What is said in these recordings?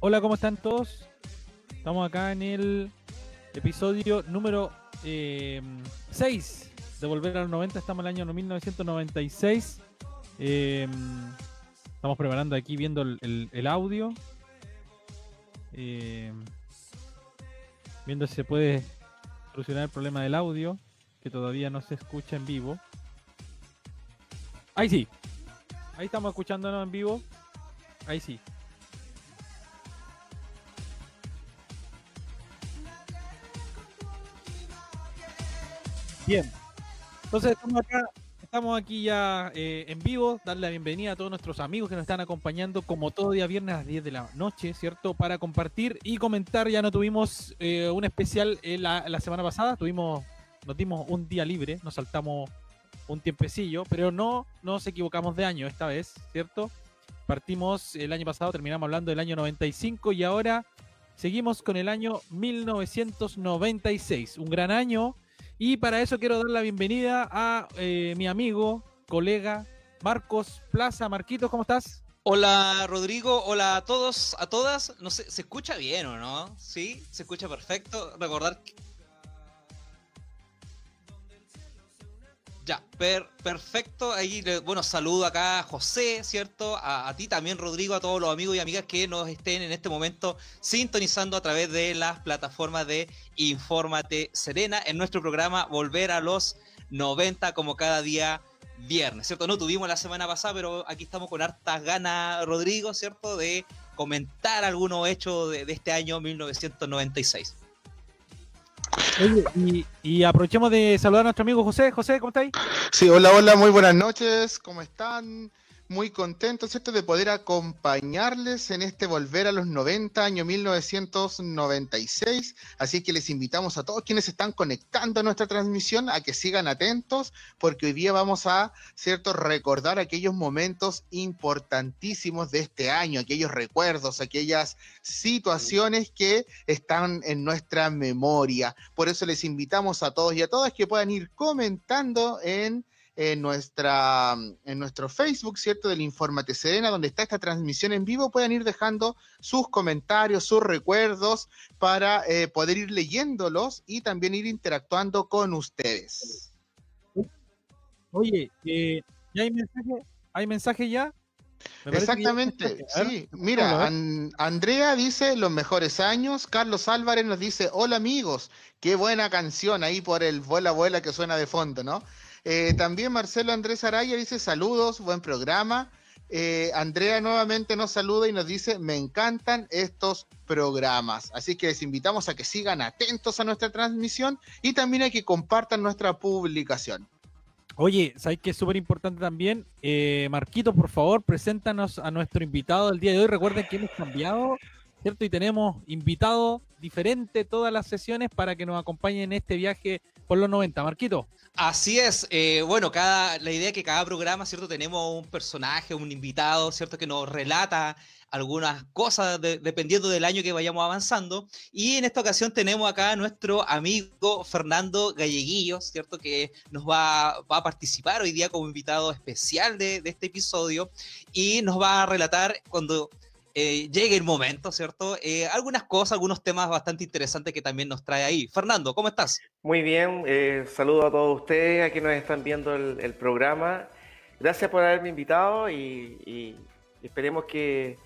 Hola, ¿cómo están todos? Estamos acá en el episodio número 6 eh, de Volver a los 90. Estamos en el año 1996. Eh, estamos preparando aquí viendo el, audio. Eh, viendo si se puede solucionar el problema del audio, que todavía no se escucha en vivo. Ahí sí. Ahí estamos escuchándonos en vivo. Ahí sí. Bien. Entonces estamos acá, estamos aquí ya eh, en vivo, darle la bienvenida a todos nuestros amigos que nos están acompañando como todo día viernes a las 10 de la noche, ¿cierto? Para compartir y comentar. Ya no tuvimos eh, un especial eh, la, la, semana pasada, tuvimos, nos dimos un día libre, nos saltamos un tiempecillo, pero no nos equivocamos de año esta vez, ¿cierto? Partimos el año pasado, terminamos hablando del año 95 y ahora seguimos con el año 1996. Un gran año y para eso quiero dar la bienvenida a eh, mi amigo, colega Marcos Plaza. Marquitos, ¿cómo estás? Hola Rodrigo, hola a todos, a todas. No sé, ¿se escucha bien o no? Sí, se escucha perfecto. Recordar Ya, perfecto. Ahí, bueno, saludo acá a José, ¿cierto? A, ti también, Rodrigo, a todos los amigos y amigas que nos estén en este momento sintonizando a través de las plataformas de Infórmate Serena en nuestro programa Volver a los 90 como cada día viernes, ¿cierto? No tuvimos la semana pasada, pero aquí estamos con hartas ganas, Rodrigo, ¿cierto? De comentar algunos hechos de, de este año 1996 y, aprovechemos de saludar a nuestro amigo José. José, ¿cómo estáis? Sí, hola, hola, muy buenas noches. ¿Cómo están? Muy contento, ¿cierto?, de poder acompañarles en este Volver a los 90, año 1996. Así que les invitamos a todos quienes están conectando a nuestra transmisión a que sigan atentos, porque hoy día vamos a, ¿cierto?, recordar aquellos momentos importantísimos de este año, aquellos recuerdos, aquellas situaciones que están en nuestra memoria. Por eso les invitamos a todos y a todas que puedan ir comentando en en, nuestra, en nuestro Facebook, ¿cierto? Del Informate Serena, donde está esta transmisión en vivo, puedan ir dejando sus comentarios, sus recuerdos, para eh, poder ir leyéndolos y también ir interactuando con ustedes. Oye, eh, ¿ya hay mensaje? ¿Hay mensaje ya? Exactamente, sí. Mira, Andrea dice los mejores años, Carlos Álvarez nos dice, hola amigos, qué buena canción ahí por el vuela vuela que suena de fondo, ¿no? Eh, también Marcelo Andrés Araya dice saludos, buen programa. Eh, Andrea nuevamente nos saluda y nos dice, me encantan estos programas. Así que les invitamos a que sigan atentos a nuestra transmisión y también a que compartan nuestra publicación. Oye, ¿sabes qué es súper importante también? Eh, Marquito, por favor, preséntanos a nuestro invitado del día de hoy. Recuerden que hemos cambiado, ¿cierto? Y tenemos invitado diferente todas las sesiones para que nos acompañen en este viaje por los 90. Marquito. Así es, eh, bueno, cada, la idea es que cada programa, ¿cierto? Tenemos un personaje, un invitado, ¿cierto? Que nos relata algunas cosas dependiendo del año que vayamos avanzando. Y en esta ocasión tenemos acá a nuestro amigo Fernando Galleguillo, ¿cierto? Que nos va, va, a participar hoy día como invitado especial de, de este episodio y nos va a relatar cuando eh, llegue el momento, ¿cierto? Eh, algunas cosas, algunos temas bastante interesantes que también nos trae ahí. Fernando, ¿cómo estás? Muy bien, eh, saludo a todos ustedes, aquí nos están viendo el, programa. Gracias por haberme invitado y, esperemos que,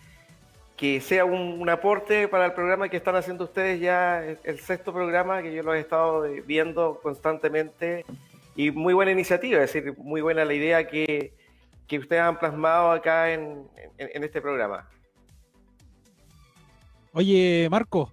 que sea un, aporte para el programa que están haciendo ustedes ya, el, sexto programa que yo lo he estado viendo constantemente y muy buena iniciativa, es decir, muy buena la idea que, que ustedes han plasmado acá en, en este programa. Oye, Marco,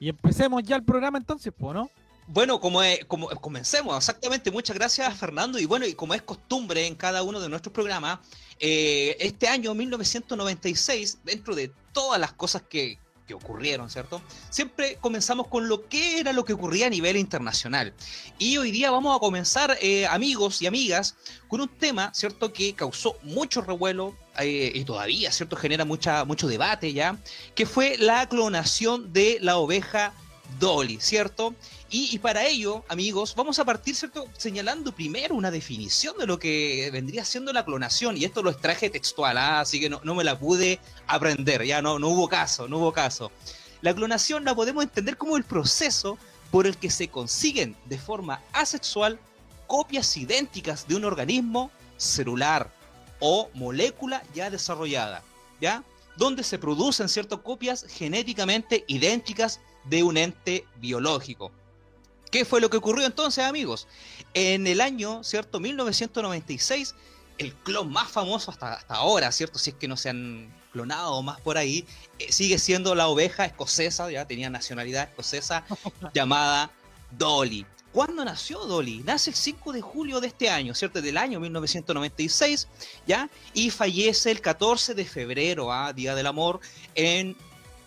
y empecemos ya el programa entonces, ¿no? Bueno, como, como comencemos, exactamente. Muchas gracias, Fernando. Y bueno, y como es costumbre en cada uno de nuestros programas, eh, este año 1996, dentro de todas las cosas que, ocurrieron, ¿cierto? Siempre comenzamos con lo que era lo que ocurría a nivel internacional. Y hoy día vamos a comenzar, eh, amigos y amigas, con un tema, ¿cierto? Que causó mucho revuelo eh, y todavía, ¿cierto? Genera mucha, mucho debate ya, que fue la clonación de la oveja Dolly, ¿cierto? Y, para ello, amigos, vamos a partir, ¿cierto? Señalando primero una definición de lo que vendría siendo la clonación, y esto lo extraje textual, ¿ah? así que no, me la pude aprender, ya no, no hubo caso, no hubo caso. La clonación la podemos entender como el proceso por el que se consiguen de forma asexual copias idénticas de un organismo celular o molécula ya desarrollada, ¿ya? Donde se producen ciertas copias genéticamente idénticas de un ente biológico. ¿Qué fue lo que ocurrió entonces, amigos? En el año, ¿cierto? 1996, el clon más famoso hasta, hasta ahora, ¿cierto? Si es que no se han clonado más por ahí, eh, sigue siendo la oveja escocesa, ya tenía nacionalidad escocesa, llamada Dolly. ¿Cuándo nació Dolly? Nace el 5 de julio de este año, ¿cierto? Del año 1996, ¿ya? Y fallece el 14 de febrero, ¿ah? Día del Amor, en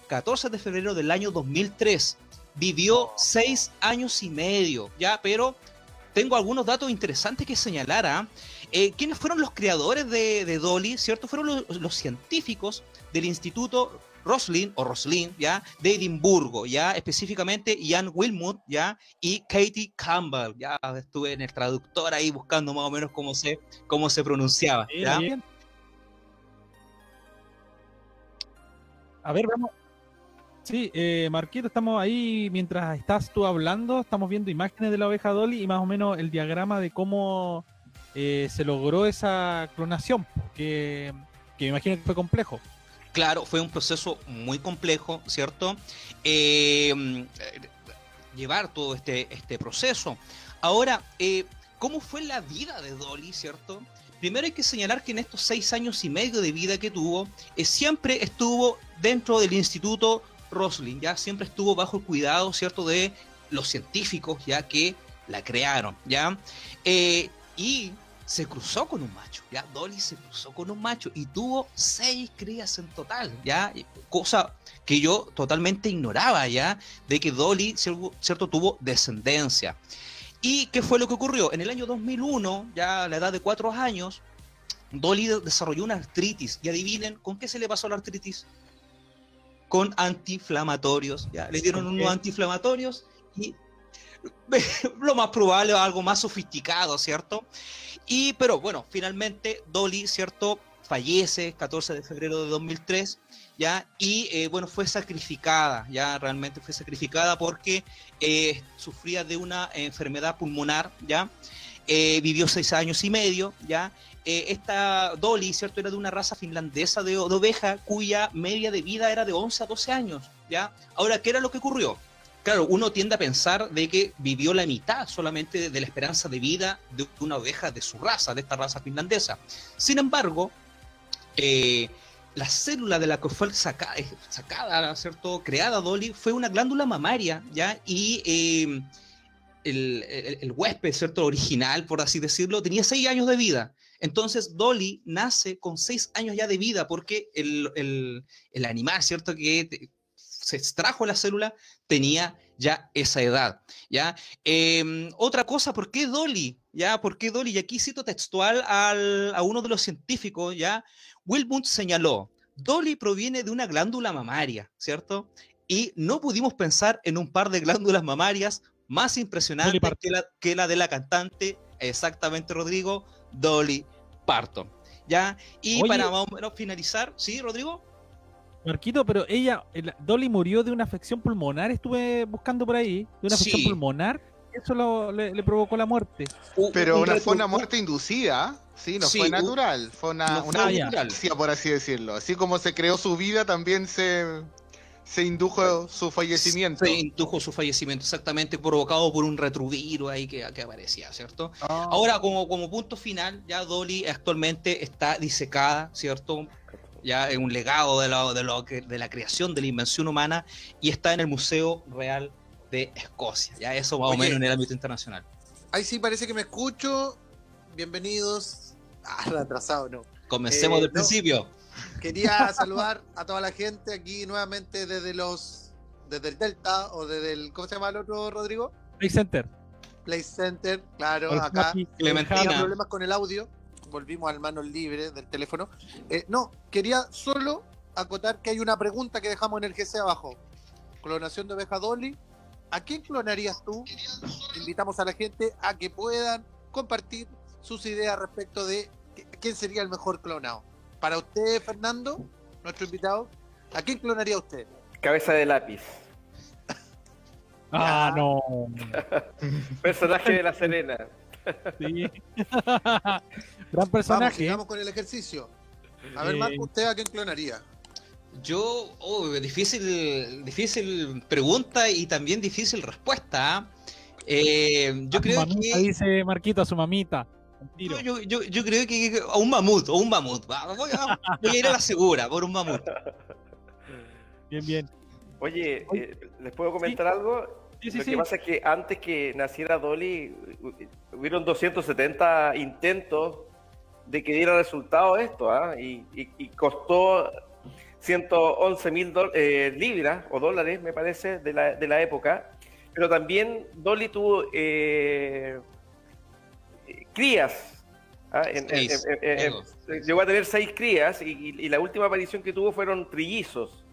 14 de febrero del año 2003. Vivió seis años y medio, ¿ya? Pero tengo algunos datos interesantes que señalar, ¿ah? Eh, ¿Quiénes fueron los creadores de, Dolly? ¿Cierto? Fueron los científicos del Instituto Roslin o Roslin, ¿ya? De Edimburgo, ¿ya? Específicamente Ian Wilmot, ¿ya? Y Katie Campbell, ¿ya? Estuve en el traductor ahí buscando más o menos cómo se, cómo se pronunciaba, ¿ya? A ver, vamos. Sí, eh, Marquito, estamos ahí mientras estás tú hablando, estamos viendo imágenes de la oveja Dolly y más o menos el diagrama de cómo eh, se logró esa clonación, que, que me imagino que fue complejo. Claro, fue un proceso muy complejo, ¿cierto? Eh, llevar todo este, este proceso. Ahora, eh, ¿cómo fue la vida de Dolly, ¿cierto? Primero hay que señalar que en estos seis años y medio de vida que tuvo, eh, siempre estuvo dentro del Instituto Roslin, ya siempre estuvo bajo el cuidado, ¿cierto?, de los científicos, ya que la crearon, ¿ya? y se cruzó con un macho, ¿ya? Dolly se cruzó con un macho y tuvo seis crías en total, ¿ya? Cosa que yo totalmente ignoraba, ¿ya? De que Dolly, ¿cierto? Tuvo descendencia. ¿Y qué fue lo que ocurrió? En el año 2001, ya a la edad de cuatro años, Dolly desarrolló una artritis. Y adivinen, ¿con qué se le pasó la artritis? Con antiinflamatorios, ¿ya? Le dieron unos antiinflamatorios y lo más probable, algo más sofisticado, ¿cierto? Y, pero bueno, finalmente Dolly, ¿cierto? Fallece 14 de febrero de 2003, ¿ya? Y, eh, bueno, fue sacrificada, ya realmente fue sacrificada porque eh, sufría de una enfermedad pulmonar, ¿ya? Eh, vivió seis años y medio, ¿ya? Esta Dolly, ¿cierto? Era de una raza finlandesa de, oveja cuya media de vida era de 11 a 12 años, ¿ya? Ahora, ¿qué era lo que ocurrió? claro, uno tiende a pensar de que vivió la mitad solamente de la esperanza de vida de una oveja de su raza, de esta raza finlandesa. Sin embargo, eh, la célula de la que fue sacada, eh, sacada, ¿cierto? Creada Dolly fue una glándula mamaria, ¿ya? Y eh, el, huésped, ¿cierto? Original, por así decirlo, tenía seis años de vida. Entonces Dolly nace con seis años ya de vida porque el, el animal, ¿cierto? Que se extrajo la célula tenía ya esa edad, ¿ya? Em, otra cosa, ¿por qué Dolly? ¿Ya? ¿Por qué Dolly? Y aquí cito textual a uno de los científicos, ¿ya? Wilmut señaló, Dolly proviene de una glándula mamaria, ¿cierto? Y no pudimos pensar en un par de glándulas mamarias más impresionantes que la, que la de la cantante, exactamente, Rodrigo, Dolly Parton. ¿Ya? Y para más o menos finalizar, ¿sí, Rodrigo? Marquito, pero ella, Dolly murió de una afección pulmonar, estuve buscando por ahí, de una afección pulmonar, eso le, provocó la muerte. Pero una, fue una muerte inducida, sí, no fue natural, fue una, una por así decirlo. Así como se creó su vida, también se, se indujo su fallecimiento. Se indujo su fallecimiento, exactamente, provocado por un retrovirus ahí que, que aparecía, ¿cierto? Ah. Ahora, como, como punto final, ya Dolly actualmente está disecada, ¿cierto? ya es un legado de, lo, de, lo de la creación de la invención humana y está en el Museo Real de Escocia. Ya eso más o menos en el ámbito internacional. Ahí sí parece que me escucho. Bienvenidos. Ah, atrasado, no. Comencemos eh, del principio. Quería saludar a toda la gente aquí nuevamente desde los desde el Delta o desde el ¿cómo se llama el otro Rodrigo? Play Center. Play Center, claro, acá. Clementina. problemas con el audio volvimos al manos libre del teléfono. Eh, no, quería solo acotar que hay una pregunta que dejamos en el GC abajo. Clonación de oveja Dolly. ¿a quién clonarías tú? Invitamos a la gente a que puedan compartir sus ideas respecto de quién sería el mejor clonado. Para usted, Fernando, nuestro invitado, ¿a quién clonaría usted? Cabeza de lápiz. Ah, no. Personaje de la Serena. Sí. Gran personaje. Vamos, con el ejercicio. A ver, Marco, ¿usted a quién clonaría? Yo, oh, difícil, difícil pregunta y también difícil respuesta. ¿ah? Eh, yo creo que. Dice Marquito a su mamita. Yo, yo, yo, creo que a un mamut, o un mamut. Voy a, voy a ir a la segura por un mamut. Bien, bien. Oye, eh, ¿les puedo comentar algo? Lo que pasa es que antes que naciera Dolly, hubieron 270 intentos de que diera resultado esto, ¿ah? y, costó 111 mil eh, libras o dólares, me parece, de la, de la época. Pero también Dolly tuvo eh, crías. ¿ah? llegó a tener seis crías y la última aparición que tuvo fueron trillizos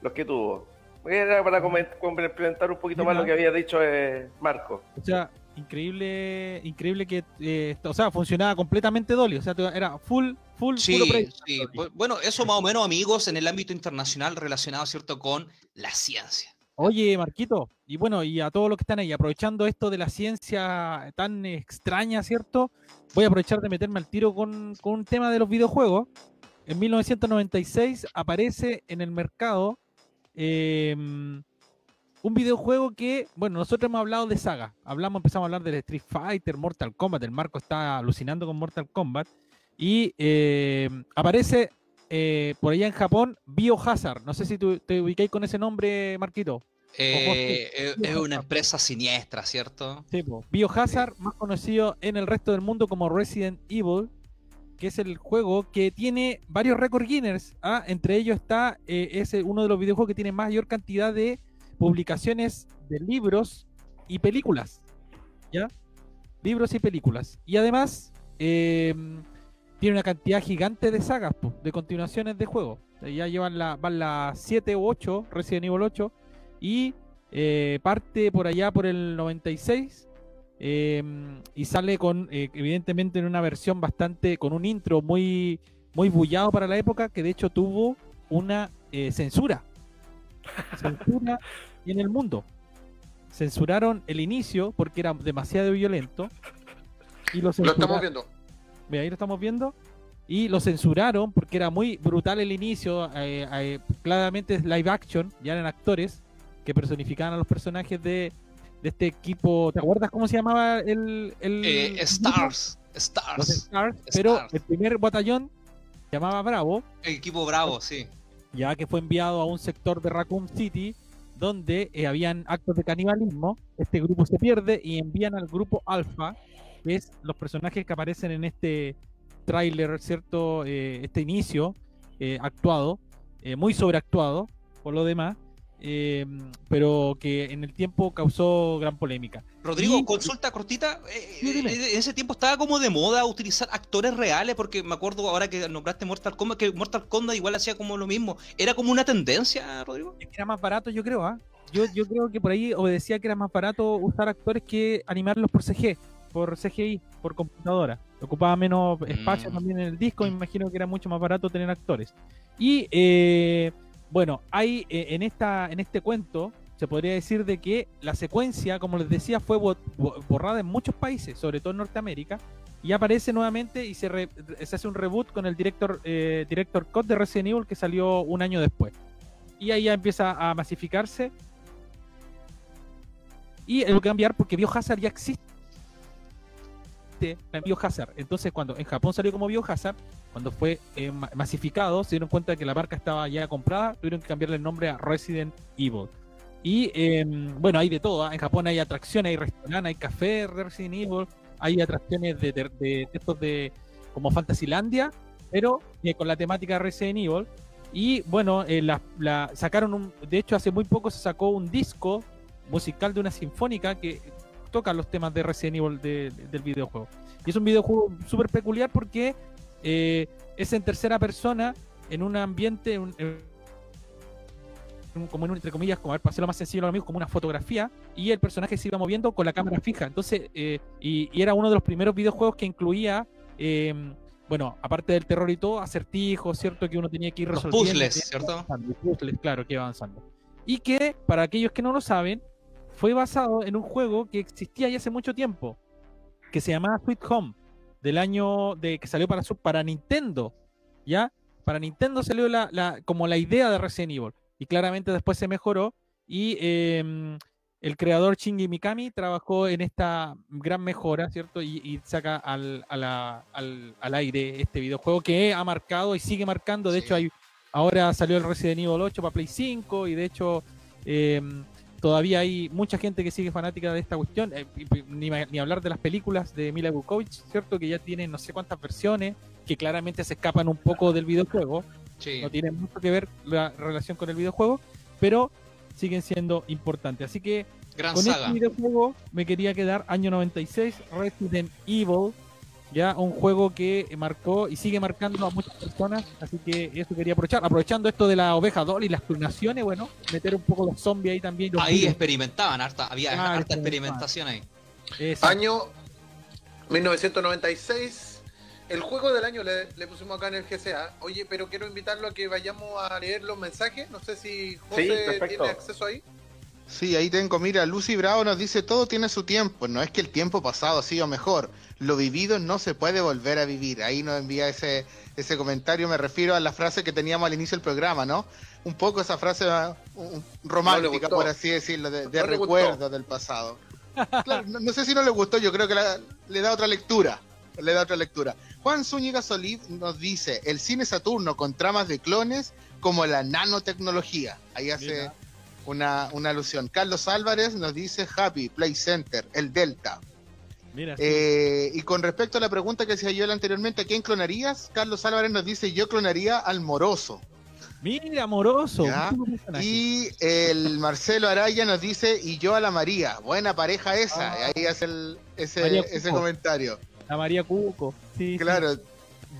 los que tuvo. Era para complementar un poquito más lo que había dicho eh, Marco. O sea, increíble, increíble que, eh, o sea, funcionaba completamente Dolly, o sea, era full, full, sí, sí. Bueno, eso más o menos, amigos, en el ámbito internacional relacionado, ¿cierto?, con la ciencia. Oye, Marquito, y bueno, y a todos los que están ahí, aprovechando esto de la ciencia tan extraña, ¿cierto? Voy a aprovechar de meterme al tiro con, con un tema de los videojuegos. En 1996 aparece en el mercado Em, un videojuego que, bueno, nosotros hemos hablado de saga. Hablamos, empezamos a hablar del Street Fighter, Mortal Kombat. El Marco está alucinando con Mortal Kombat. Y em, aparece eh, por allá en Japón Biohazard. No sé si te ubicáis con ese nombre, Marquito. Eh, eh, es una empresa siniestra, ¿cierto? Sí, Biohazard, más conocido en el resto del mundo como Resident Evil que es el juego que tiene varios record Guinness. ¿ah? Entre ellos está, eh, es uno de los videojuegos que tiene mayor cantidad de publicaciones de libros y películas. ¿Ya? Libros y películas. Y además, em, tiene una cantidad gigante de sagas, de continuaciones de juegos. Ya llevan la, van las 7 u 8, Resident Evil 8, y eh, parte por allá por el 96 Em, y sale con, eh, evidentemente, en una versión bastante, con un intro muy, muy bullado para la época, que de hecho tuvo una eh, censura. Censura en el mundo. Censuraron el inicio porque era demasiado violento. Y lo, estamos viendo. Ahí lo estamos viendo. Y lo censuraron porque era muy brutal el inicio. Eh, claramente es live action, ya eran actores que personificaban a los personajes de, de este equipo. ¿Te acuerdas cómo se llamaba el. el eh, Stars. Stars. Pero el primer batallón se llamaba Bravo. El equipo Bravo, sí. Ya que fue enviado a un sector de Raccoon City donde eh, habían actos de canibalismo. Este grupo se pierde y envían al grupo Alpha, que es los personajes que aparecen en este tráiler, ¿cierto? Eh, este inicio actuado, muy sobreactuado por lo demás eh, pero que en el tiempo causó gran polémica. Rodrigo, consulta cortita. Eh, eh, en ese tiempo estaba como de moda utilizar actores reales, porque me acuerdo ahora que nombraste Mortal Kombat, que Mortal Kombat igual hacía como lo mismo. ¿Era como una tendencia, Rodrigo? Era más barato, yo creo, ¿ah? Yo, yo creo que por ahí obedecía que era más barato usar actores que animarlos por CG, por CGI, por computadora. Ocupaba menos espacio mm. también en el disco, me imagino que era mucho más barato tener actores. Y eh, bueno, hay eh, en, esta, en este cuento, se podría decir de que la secuencia, como les decía, fue borrada en muchos países, sobre todo en Norteamérica, y aparece nuevamente y se, hace un reboot con el director, eh, director Cut de Resident Evil que salió un año después. Y ahí ya empieza a masificarse. Y que cambiar porque Biohazard ya existe en Biohazard. Entonces, cuando en Japón salió como Biohazard, cuando fue eh, masificado, se dieron cuenta de que la marca estaba ya comprada, tuvieron que cambiarle el nombre a Resident Evil. Y em, bueno, hay de todo. ¿ah? En Japón hay atracciones, hay restaurantes, hay café Resident Evil, hay atracciones de, de, estos de como Fantasylandia, pero eh, con la temática Resident Evil. Y bueno, eh, la, sacaron un. De hecho, hace muy poco se sacó un disco musical de una sinfónica que toca los temas de Resident Evil del videojuego. Y es un videojuego súper peculiar porque eh, es en tercera persona, en un ambiente, en como en, un- entre comillas, como a ver, para hacerlo más sencillo a los amigos, como una fotografía, y el personaje se iba moviendo con la cámara fija. Entonces, eh, y, y era uno de los primeros videojuegos que incluía, eh, bueno, aparte del terror y todo, acertijos, ¿cierto? Que uno tenía que ir Los resolviendo. puzzles, que iba ¿cierto? y puzzles, claro, que iba avanzando. Y que, para aquellos que no lo saben, fue basado en un juego que existía ya hace mucho tiempo, que se llamaba Sweet Home, del año de que salió para, para Nintendo, ¿ya? Para Nintendo salió la, la- como la idea de Resident Evil, y claramente después se mejoró, y em, el creador Shinji Mikami trabajó en esta gran mejora, ¿cierto? Y, y saca al, a la- al, al aire este videojuego que ha marcado y sigue marcando, de Sí. hecho hay Ahora salió el Resident Evil 8 para Play 5 y de hecho eh, todavía hay mucha gente que sigue fanática de esta cuestión. eh, ni, ni hablar de las películas de Mila Kukovic, ¿cierto? Que ya tienen no sé cuántas versiones que claramente se escapan un poco del videojuego. Sí. No tienen mucho que ver la relación con el videojuego, pero siguen siendo importantes. Así que Gran con saga. este videojuego me quería quedar año 96, Resident Evil, ya un juego que marcó y sigue marcando a muchas personas, así que eso quería aprovechar. Aprovechando esto de la oveja doll y las clonaciones, bueno, meter un poco los zombies ahí también. los Ahí experimentaban, harta, había Ah, harta experimentaban. experimentación ahí. Eso. Año 1996. El juego del año le, le pusimos acá en el GCA. Oye, pero quiero invitarlo a que vayamos a leer los mensajes. No sé si José tiene acceso ahí. Sí, ahí tengo, mira, Lucy Bravo nos dice, todo tiene su tiempo, no es que el tiempo pasado ha sido mejor, lo vivido no se puede volver a vivir. Ahí nos envía ese, ese comentario, me refiero a la frase que teníamos al inicio del programa, ¿no? Un poco esa frase romántica, por así decirlo, de, de No recuerdo del pasado. Claro, no, no sé si no le gustó, yo creo que la- le da otra lectura. Le da otra lectura. Juan Zúñiga Solid nos dice, el cine Saturno con tramas de clones como la nanotecnología. Ahí hace una, una alusión. Carlos Álvarez nos dice Happy, Play Center, el Delta. Mira, sí. Eh, y con respecto a la pregunta que hacía yo anteriormente, ¿a quién clonarías? Carlos Álvarez nos dice, yo clonaría al Moroso. Mira, personaje. Y el Marcelo Araya nos dice, y yo a la María. Buena pareja esa. Ah. Ahí hace el- ese, ese comentario. La María Cuco. Sí, sí. Claro.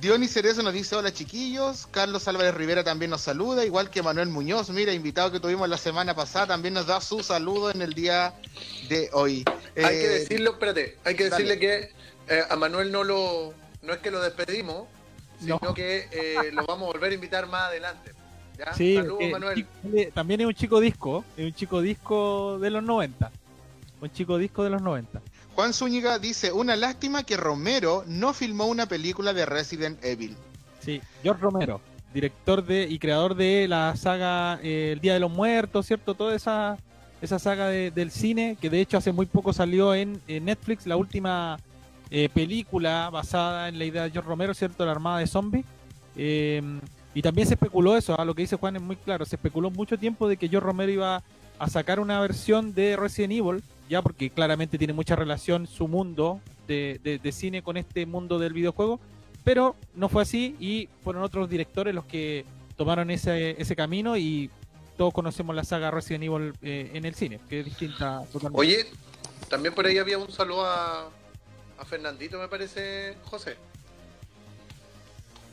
Dionis Cerezo nos dice hola chiquillos, Carlos Álvarez Rivera también nos saluda, igual que Manuel Muñoz, mira, invitado que tuvimos la semana pasada, también nos da su saludo en el día de hoy. Hay que Eh, decirlo, espérate, hay que dale. decirle que eh, a Manuel no lo, no es que lo despedimos, sino No. que eh, lo vamos a volver a invitar más adelante. ¿Ya? Sí, Saludos, Manuel. chico- también es un chico disco, es un chico disco de los 90. Un chico disco de los 90. Juan Zúñiga dice, una lástima que Romero no filmó una película de Resident Evil. Sí, George Romero, director de y creador de la saga eh, El Día de los Muertos, ¿cierto? Toda esa, esa saga de- del cine, que de hecho hace muy poco salió en, Netflix, la última eh, película basada en la idea de George Romero, ¿cierto? La Armada de Zombies. Eh, y también se especuló eso, a lo que dice Juan es muy claro, se especuló mucho tiempo de que George Romero iba a sacar una versión de Resident Evil, ya porque claramente tiene mucha relación su mundo de, de- de cine con este mundo del videojuego, pero no fue así y fueron otros directores los que tomaron ese, ese camino y todos conocemos la saga Resident Evil eh, en el cine, que es distinta totalmente. Oye, también por ahí había un saludo a, a Fernandito, me parece, José.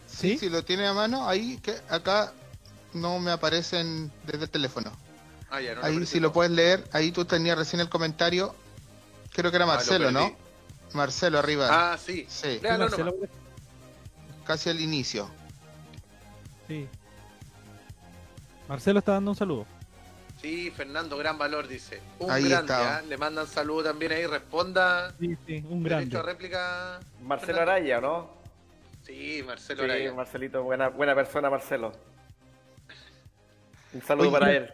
Sí, ¿Sí? si lo tiene a mano, ahí que acá no me aparecen desde el teléfono. Ah, ya, no Ahí si lo puedes leer, ahí tú tenías recién el comentario, creo que era Ah, lo Marcelo, ¿no? perdí. Marcelo arriba, Ah, sí. sí, Léalo Marcelo, casi al inicio. sí. Marcelo está dando un saludo. Sí, Fernando, gran valor, dice. Un Ahí grande. ¿ah? Le mandan saludo también ahí, responda. Sí, sí, un Derecho a grande. réplica. Marcelo Fernando. Araya, ¿no? Sí, Marcelo Sí, Araya. Marcelito, buena, buena persona, Marcelo. Un saludo Oye, para él.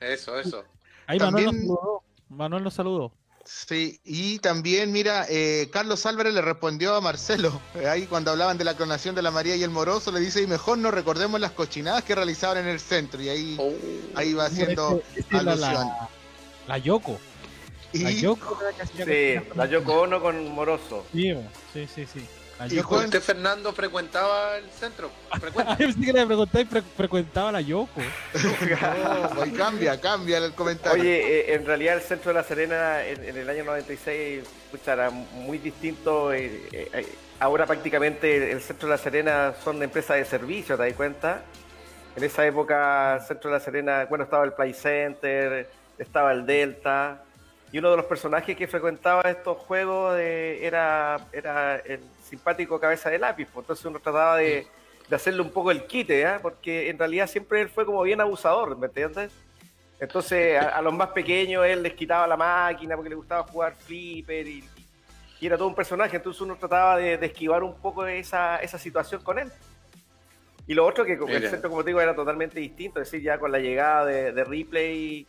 Eso, eso. Ahí Manuel nos También- saludó. Manuel nos saludó. Sí, y también, mira, eh, Carlos Álvarez le respondió a Marcelo, eh, ahí cuando hablaban de la clonación de la María y el Moroso, le dice, y mejor no recordemos las cochinadas que realizaban en el centro, y ahí, Oh. ahí va haciendo era alusión. la, la Yoko. La Y, Yoko Sí, la Yoko Ono con Moroso. Sí, sí, sí, Y ¿Usted, Fernando, frecuentaba el centro? Frecuenta. Yo pensé que le pregunté y fre- frecuentaba la Yoko. Ahí cambia, cambia el comentario. Oye, eh, en realidad el centro de La Serena en, en el año 96 pucha, era muy distinto. eh, eh, ahora prácticamente el centro de La Serena son empresas de servicio, ¿te das cuenta? En esa época, Centro de la Serena, bueno, estaba el Play Center, estaba el Delta, y uno de los personajes que frecuentaba estos juegos era, era el simpático cabeza de lápiz, pues. entonces uno trataba de, hacerle un poco el quite, ¿eh? porque en realidad siempre él fue como bien abusador, ¿me entiendes? Entonces a, los más pequeños él les quitaba la máquina porque le gustaba jugar flipper y, era todo un personaje, entonces uno trataba de, esquivar un poco esa, esa situación con él. Y lo otro que el centro, como te digo, era totalmente distinto, es decir, ya con la llegada de, de Replay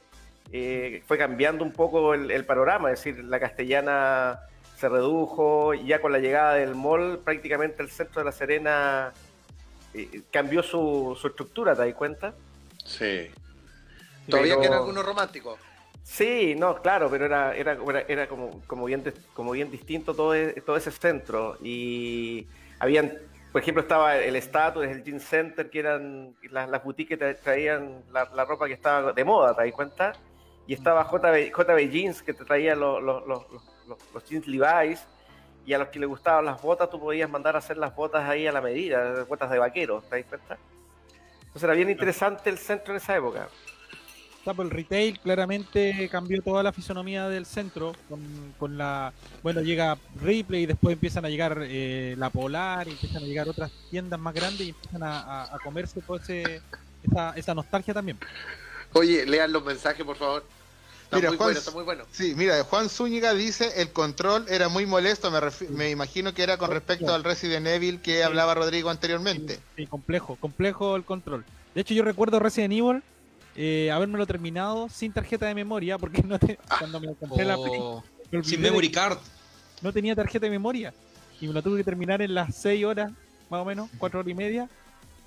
eh, fue cambiando un poco el, panorama, es decir, la castellana se redujo, y ya con la llegada del mall prácticamente el centro de La Serena eh, cambió su, estructura, ¿te das cuenta? Sí. ¿Todavía queda alguno romántico? Sí, no, claro, pero era, era, era como, como, bien, como bien distinto todo, e, todo ese centro. Y habían, por ejemplo, estaba el Status, el Jean Center, que eran las, las boutiques que traían la, la, ropa que estaba de moda, ¿te das cuenta? Y estaba JB, JB Jeans que te traía los, los, los, los, jeans Levi's y a los que les gustaban las botas tú podías mandar a hacer las botas ahí a la medida, botas de vaquero, ¿te das cuenta? Entonces era bien interesante el centro en esa época. el retail claramente cambió toda la fisonomía del centro con, con la bueno llega Ripley y después empiezan a llegar eh, la Polar y empiezan a llegar otras tiendas más grandes y empiezan a, a, comerse toda esa, esa nostalgia también. Oye, lean los mensajes por favor. Está muy bueno, está muy bueno. Sí, mira, Juan Zúñiga dice, el control era muy molesto, me, me imagino que era con respecto al Resident Evil que hablaba Rodrigo anteriormente. Sí, complejo, complejo el control. De hecho, yo recuerdo Resident Evil eh, habérmelo terminado sin tarjeta de memoria, porque no cuando me compré la oh, Sin memory card. No tenía tarjeta de memoria. Y me lo tuve que terminar en las 6 horas, más o menos, 4 horas y media,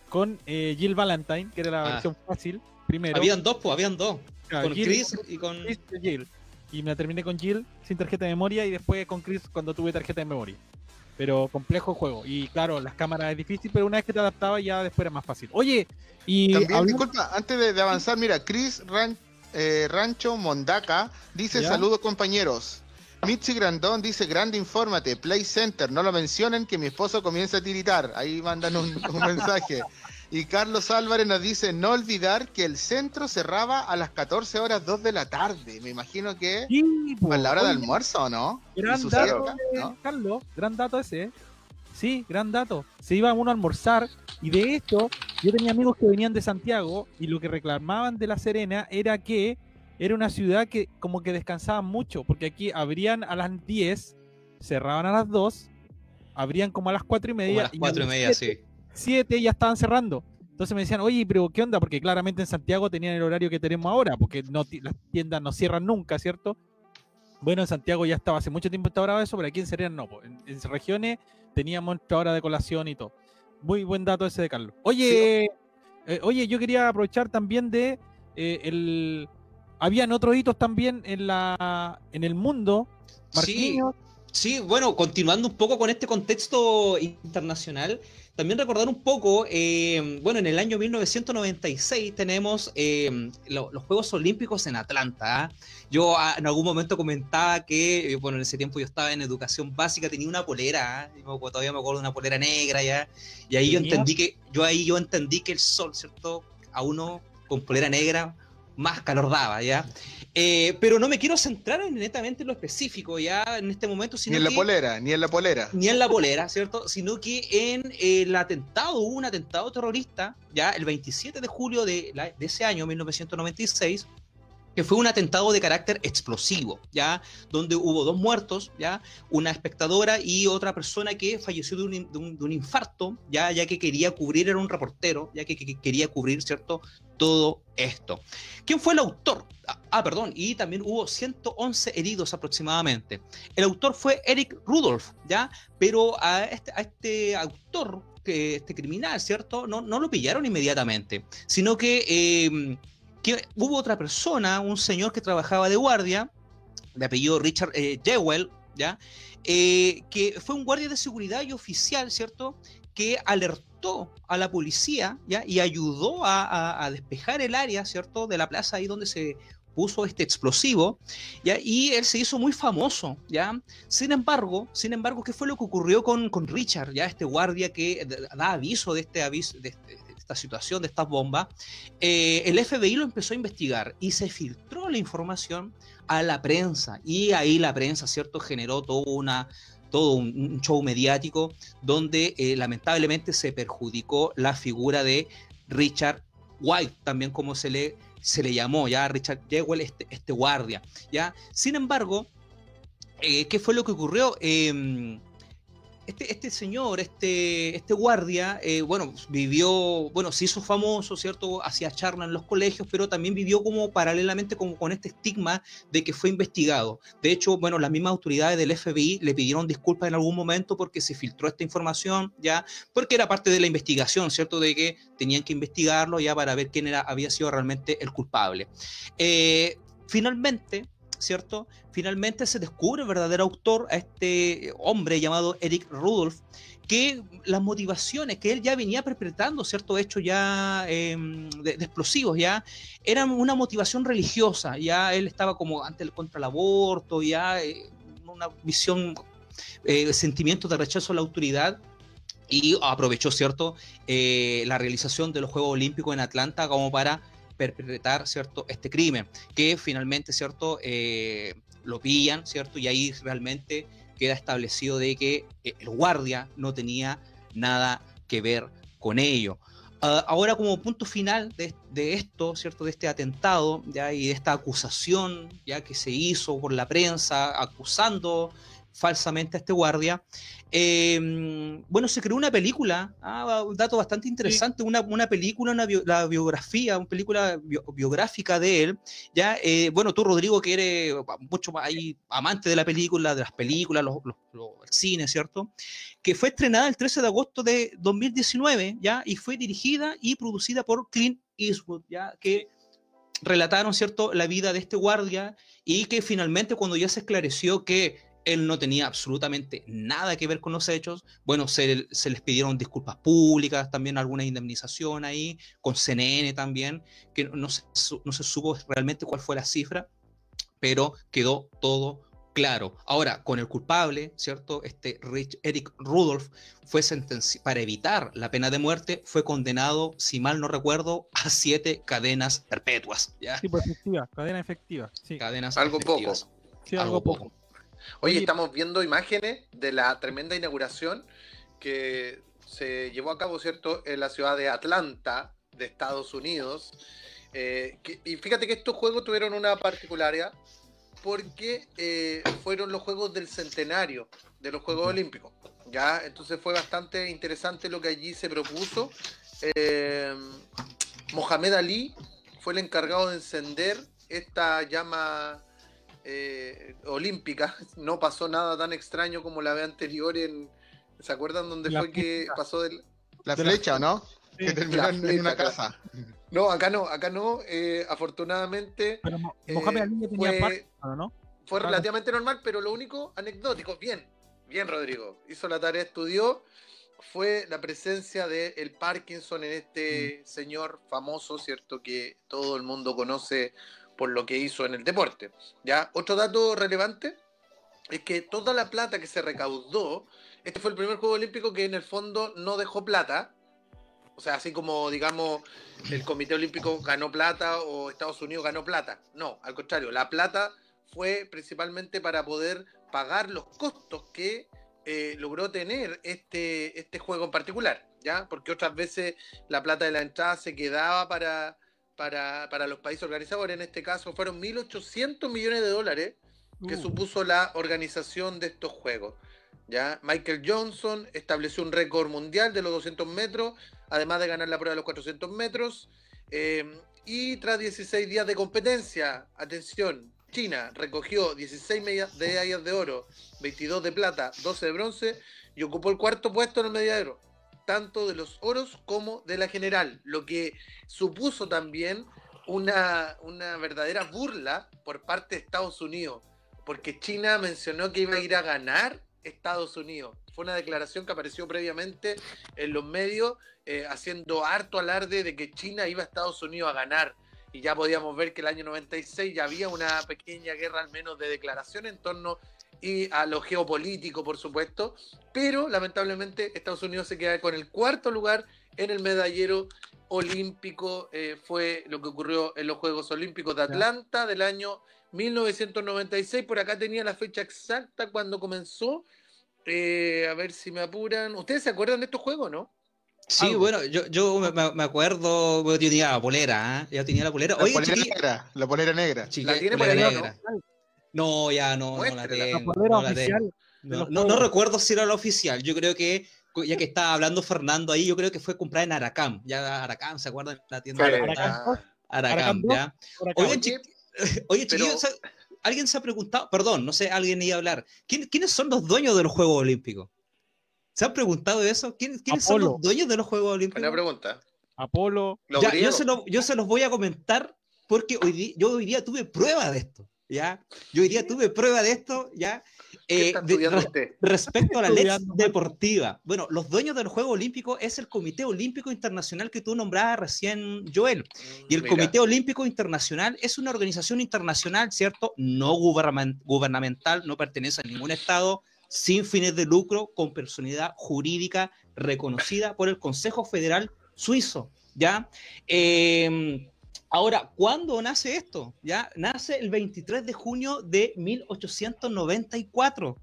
con eh, Jill Valentine, que era la ah. versión fácil, primero. Habían dos, pues, habían dos con Chris y con... Jill. Y me la terminé con Jill sin tarjeta de memoria y después con Chris cuando tuve tarjeta de memoria. Pero complejo juego. Y claro, las cámaras es difícil, pero una vez que te adaptabas ya después era más fácil. Oye, y... También, disculpa, antes de, avanzar, mira, Chris eh, Rancho Mondaca dice saludos compañeros. Mitzi Grandón dice, grande infórmate, Play Center, no lo mencionen que mi esposo comienza a tiritar. Ahí mandan un mensaje. Y Carlos Álvarez nos dice, no olvidar que el centro cerraba a las 14 horas 2 de la tarde. Me imagino que a la hora de almuerzo, ¿no? Gran dato, Carlos, gran dato ese. ¿eh? Sí, gran dato. Se iba uno a almorzar y de esto yo tenía amigos que venían de Santiago y lo que reclamaban de La Serena era que era una ciudad que como que descansaban mucho, porque aquí abrían a las 10, cerraban a las 2, abrían como a las 4 y media. a las 4 y, media, sí 7 ya estaban cerrando. Entonces me decían, oye, pero ¿qué onda? Porque claramente en Santiago tenían el horario que tenemos ahora, porque no, las tiendas no cierran nunca, ¿cierto? Bueno, en Santiago ya estaba hace mucho tiempo instaurado eso, pero aquí en Serena no. En, regiones teníamos nuestra hora de colación y todo. Muy buen dato ese de Carlos. Oye, eh, oye, yo quería aprovechar también de eh, el. Habían otros hitos también en la en el mundo. Marquinhos. Sí, sí, bueno, continuando un poco con este contexto internacional, también recordar un poco, eh, bueno, en el año 1996 tenemos eh, los Juegos Olímpicos en Atlanta. ¿ah? Yo ah, en algún momento comentaba que, eh, bueno, en ese tiempo yo estaba en educación básica, tenía una polera, ¿ah? todavía me acuerdo de una polera negra ya, y ahí yo entendí que, yo ahí yo entendí que el sol, ¿cierto? A uno con polera negra más calor daba, ¿ya? Eh, pero no me quiero centrar en, netamente en lo específico ya en este momento. Sino ni en la polera, ni en la polera. Ni en la polera, ¿cierto? Sino que en el atentado, hubo un atentado terrorista, ya el 27 de julio de, de ese año, 1996, que fue un atentado de carácter explosivo, ¿ya? Donde hubo dos muertos, ¿ya? Una espectadora y otra persona que falleció de un, infarto, ¿ya? Ya que quería cubrir, era un reportero, ya que, que, quería cubrir, ¿cierto? Todo esto. ¿Quién fue el autor? Ah, ah, perdón, y también hubo 111 heridos aproximadamente. El autor fue Eric Rudolph, ¿ya? Pero a este, a este autor, que, este criminal, ¿cierto? No, no lo pillaron inmediatamente, sino que, em, que hubo otra persona, un señor que trabajaba de guardia, de apellido Richard eh, Jewell, ¿ya? Eh, que fue un guardia de seguridad y oficial, ¿cierto? Que alertó a la policía ¿ya? y ayudó a, despejar el área, ¿cierto?, de la plaza ahí donde se puso este explosivo, ¿ya? Y él se hizo muy famoso, ¿ya? Sin embargo, sin embargo, ¿qué fue lo que ocurrió con, con Richard, ¿ya? Este guardia que da aviso de este aviso, de, este, esta situación, de estas bombas. Eh, el FBI lo empezó a investigar y se filtró la información a la prensa. Y ahí la prensa, ¿cierto? Generó toda una todo un, show mediático donde eh, lamentablemente se perjudicó la figura de Richard White, también como se le, se le llamó, ya Richard Jewell, este, este guardia, ya. Sin embargo, eh, ¿qué fue lo que ocurrió? Eh, este, este, señor, este, este guardia, eh, bueno, vivió, bueno, se hizo famoso, ¿cierto? Hacía charla en los colegios, pero también vivió como paralelamente como con este estigma de que fue investigado. De hecho, bueno, las mismas autoridades del FBI le pidieron disculpas en algún momento porque se filtró esta información, ya, porque era parte de la investigación, ¿cierto? De que tenían que investigarlo ya para ver quién era, había sido realmente el culpable. Eh, finalmente, ¿cierto? Finalmente se descubre el verdadero autor a este hombre llamado Eric Rudolph, que las motivaciones que él ya venía perpetrando, ¿cierto? Hechos ya eh, de, explosivos, ya, eran una motivación religiosa, ya él estaba como ante el, contra el aborto, ya eh, una visión, eh, sentimientos de rechazo a la autoridad, y aprovechó, ¿cierto?, eh, la realización de los Juegos Olímpicos en Atlanta como para perpetrar, ¿cierto?, este crimen, que finalmente, ¿cierto?, eh, lo pillan, ¿cierto? Y ahí realmente queda establecido de que eh, el guardia no tenía nada que ver con ello. Uh, ahora como punto final de, de, esto, ¿cierto? De este atentado, ¿ya? Y de esta acusación, ¿ya? Que se hizo por la prensa acusando falsamente a este guardia. Eh, bueno, se creó una película, ah, un dato bastante interesante, sí. una, una, película, una bio, la biografía, una película bio, biográfica de él. Ya, eh, bueno, tú, Rodrigo, que eres mucho más ahí, amante de la película, de las películas, los, los, los, el cine, ¿cierto? Que fue estrenada el 13 de agosto de 2019, ya, y fue dirigida y producida por Clint Eastwood, ya, que relataron, ¿cierto?, la vida de este guardia y que finalmente cuando ya se esclareció que él no tenía absolutamente nada que ver con los hechos. Bueno, se, se, les pidieron disculpas públicas, también alguna indemnización ahí, con CNN también, que no se, no se supo realmente cuál fue la cifra, pero quedó todo claro. Ahora, con el culpable, ¿cierto? Este Rich Eric Rudolph fue sentenciado, para evitar la pena de muerte, fue condenado, si mal no recuerdo, a siete cadenas perpetuas. ¿ya? Sí, pues efectiva, cadena efectiva. Sí. Cadenas algo efectivas. poco. Sí, algo, algo poco. poco. Oye, estamos viendo imágenes de la tremenda inauguración que se llevó a cabo, ¿cierto?, en la ciudad de Atlanta, de Estados Unidos. Eh, que, y fíjate que estos juegos tuvieron una particularidad porque eh, fueron los juegos del centenario de los Juegos Olímpicos. ¿ya? Entonces fue bastante interesante lo que allí se propuso. Eh, Mohamed Ali fue el encargado de encender esta llama eh, olímpica. No pasó nada tan extraño como la vez anterior en. ¿Se acuerdan dónde la fue flecha. que pasó del. La flecha, ¿no? Sí. Que terminó en, una casa. No, acá no, acá no. Eh, afortunadamente. Pero Mohamed Ali tenía fue, parte, ¿no? Fue claro. relativamente normal, pero lo único anecdótico. Bien, bien, Rodrigo. Hizo la tarea, estudió. Fue la presencia del de Parkinson en este mm. señor famoso, ¿cierto? Que todo el mundo conoce por lo que hizo en el deporte. ¿ya? Otro dato relevante es que toda la plata que se recaudó, este fue el primer Juego Olímpico que en el fondo no dejó plata. O sea, así como, digamos, el Comité Olímpico ganó plata o Estados Unidos ganó plata. No, al contrario, la plata fue principalmente para poder pagar los costos que eh, logró tener este, este juego en particular, ¿ya? Porque otras veces la plata de la entrada se quedaba para, para, para, los países organizadores. En este caso fueron 1.800 millones de dólares que uh. supuso la organización de estos juegos. ¿ya? Michael Johnson estableció un récord mundial de los 200 metros, además de ganar la prueba de los 400 metros. Eh, y tras 16 días de competencia, atención, China recogió 16 medallas de oro, 22 de plata, 12 de bronce y ocupó el cuarto puesto en el medallero tanto de los oros como de la general, lo que supuso también una, una verdadera burla por parte de Estados Unidos, porque China mencionó que iba a ir a ganar Estados Unidos. Fue una declaración que apareció previamente en los medios, eh, haciendo harto alarde de que China iba a Estados Unidos a ganar. y ya podíamos ver que el año 96 ya había una pequeña guerra al menos de declaración en torno y a lo geopolítico, por supuesto, pero lamentablemente Estados Unidos se queda con el cuarto lugar en el medallero olímpico, eh, fue lo que ocurrió en los Juegos Olímpicos de Atlanta del año 1996, por acá tenía la fecha exacta cuando comenzó, eh, a ver si me apuran, ¿ustedes se acuerdan de estos juegos, no? Sí, bueno, yo, yo me, me acuerdo, yo tenía la polera, ¿eh? ya tenía la polera. La polera negra, la polera negra. ¿La tiene polera negra? ¿No? ya no, no la tengo. La no, la oficial no, no, no, recuerdo si era la oficial. Yo creo que, ya que estaba hablando Fernando ahí, yo creo que fue comprada en Aracam. Ya Aracam, ¿se acuerdan? La tienda de Aracam. Aracam, ya. Oye, oye chiquillos, alguien se ha preguntado, perdón, no sé, alguien iba a hablar. ¿Quiénes son los dueños de los Juegos Olímpicos? ¿Se han preguntado eso? ¿Quiénes, son los dueños de los Juegos Olímpicos? Buena pregunta. Apolo. Ya, yo, se lo, yo se los voy a comentar porque hoy yo hoy día tuve prueba de esto. ¿Ya? Yo diría, tuve prueba de esto, ¿ya? Eh, respecto a la ley deportiva. Bueno, los dueños del Juego Olímpico es el Comité Olímpico Internacional que tú nombrabas recién, Joel. Y el Comité Olímpico Internacional es una organización internacional, ¿cierto? No gubernamental, no pertenece a ningún Estado, sin fines de lucro, con personalidad jurídica reconocida por el Consejo Federal Suizo, ¿ya? Eh, Ahora, ¿cuándo nace esto? Ya nace el 23 de junio de 1894,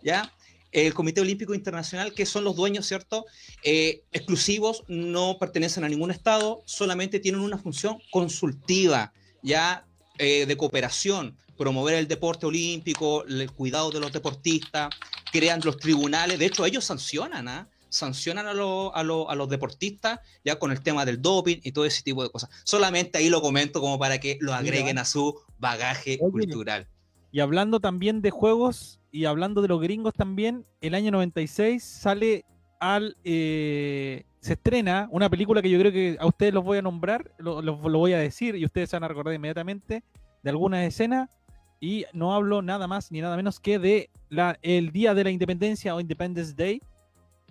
¿ya? El Comité Olímpico Internacional, que son los dueños, ¿cierto? Eh, exclusivos, no pertenecen a ningún Estado, solamente tienen una función consultiva, ya eh, de cooperación, promover el deporte olímpico, el cuidado de los deportistas, crean los tribunales, de hecho ellos sancionan, ¿ah? Sancionan a, a, los deportistas ya con el tema del doping y todo ese tipo de cosas. Solamente ahí lo comento como para que lo agreguen a su bagaje cultural. Y hablando también de juegos y hablando de los gringos también, el año 96 sale al... Eh, se estrena una película que yo creo que a ustedes los voy a nombrar, lo, lo, voy a decir y ustedes se van a recordar inmediatamente de algunas escenas y no hablo nada más ni nada menos que de la, el Día de la Independencia o Independence Day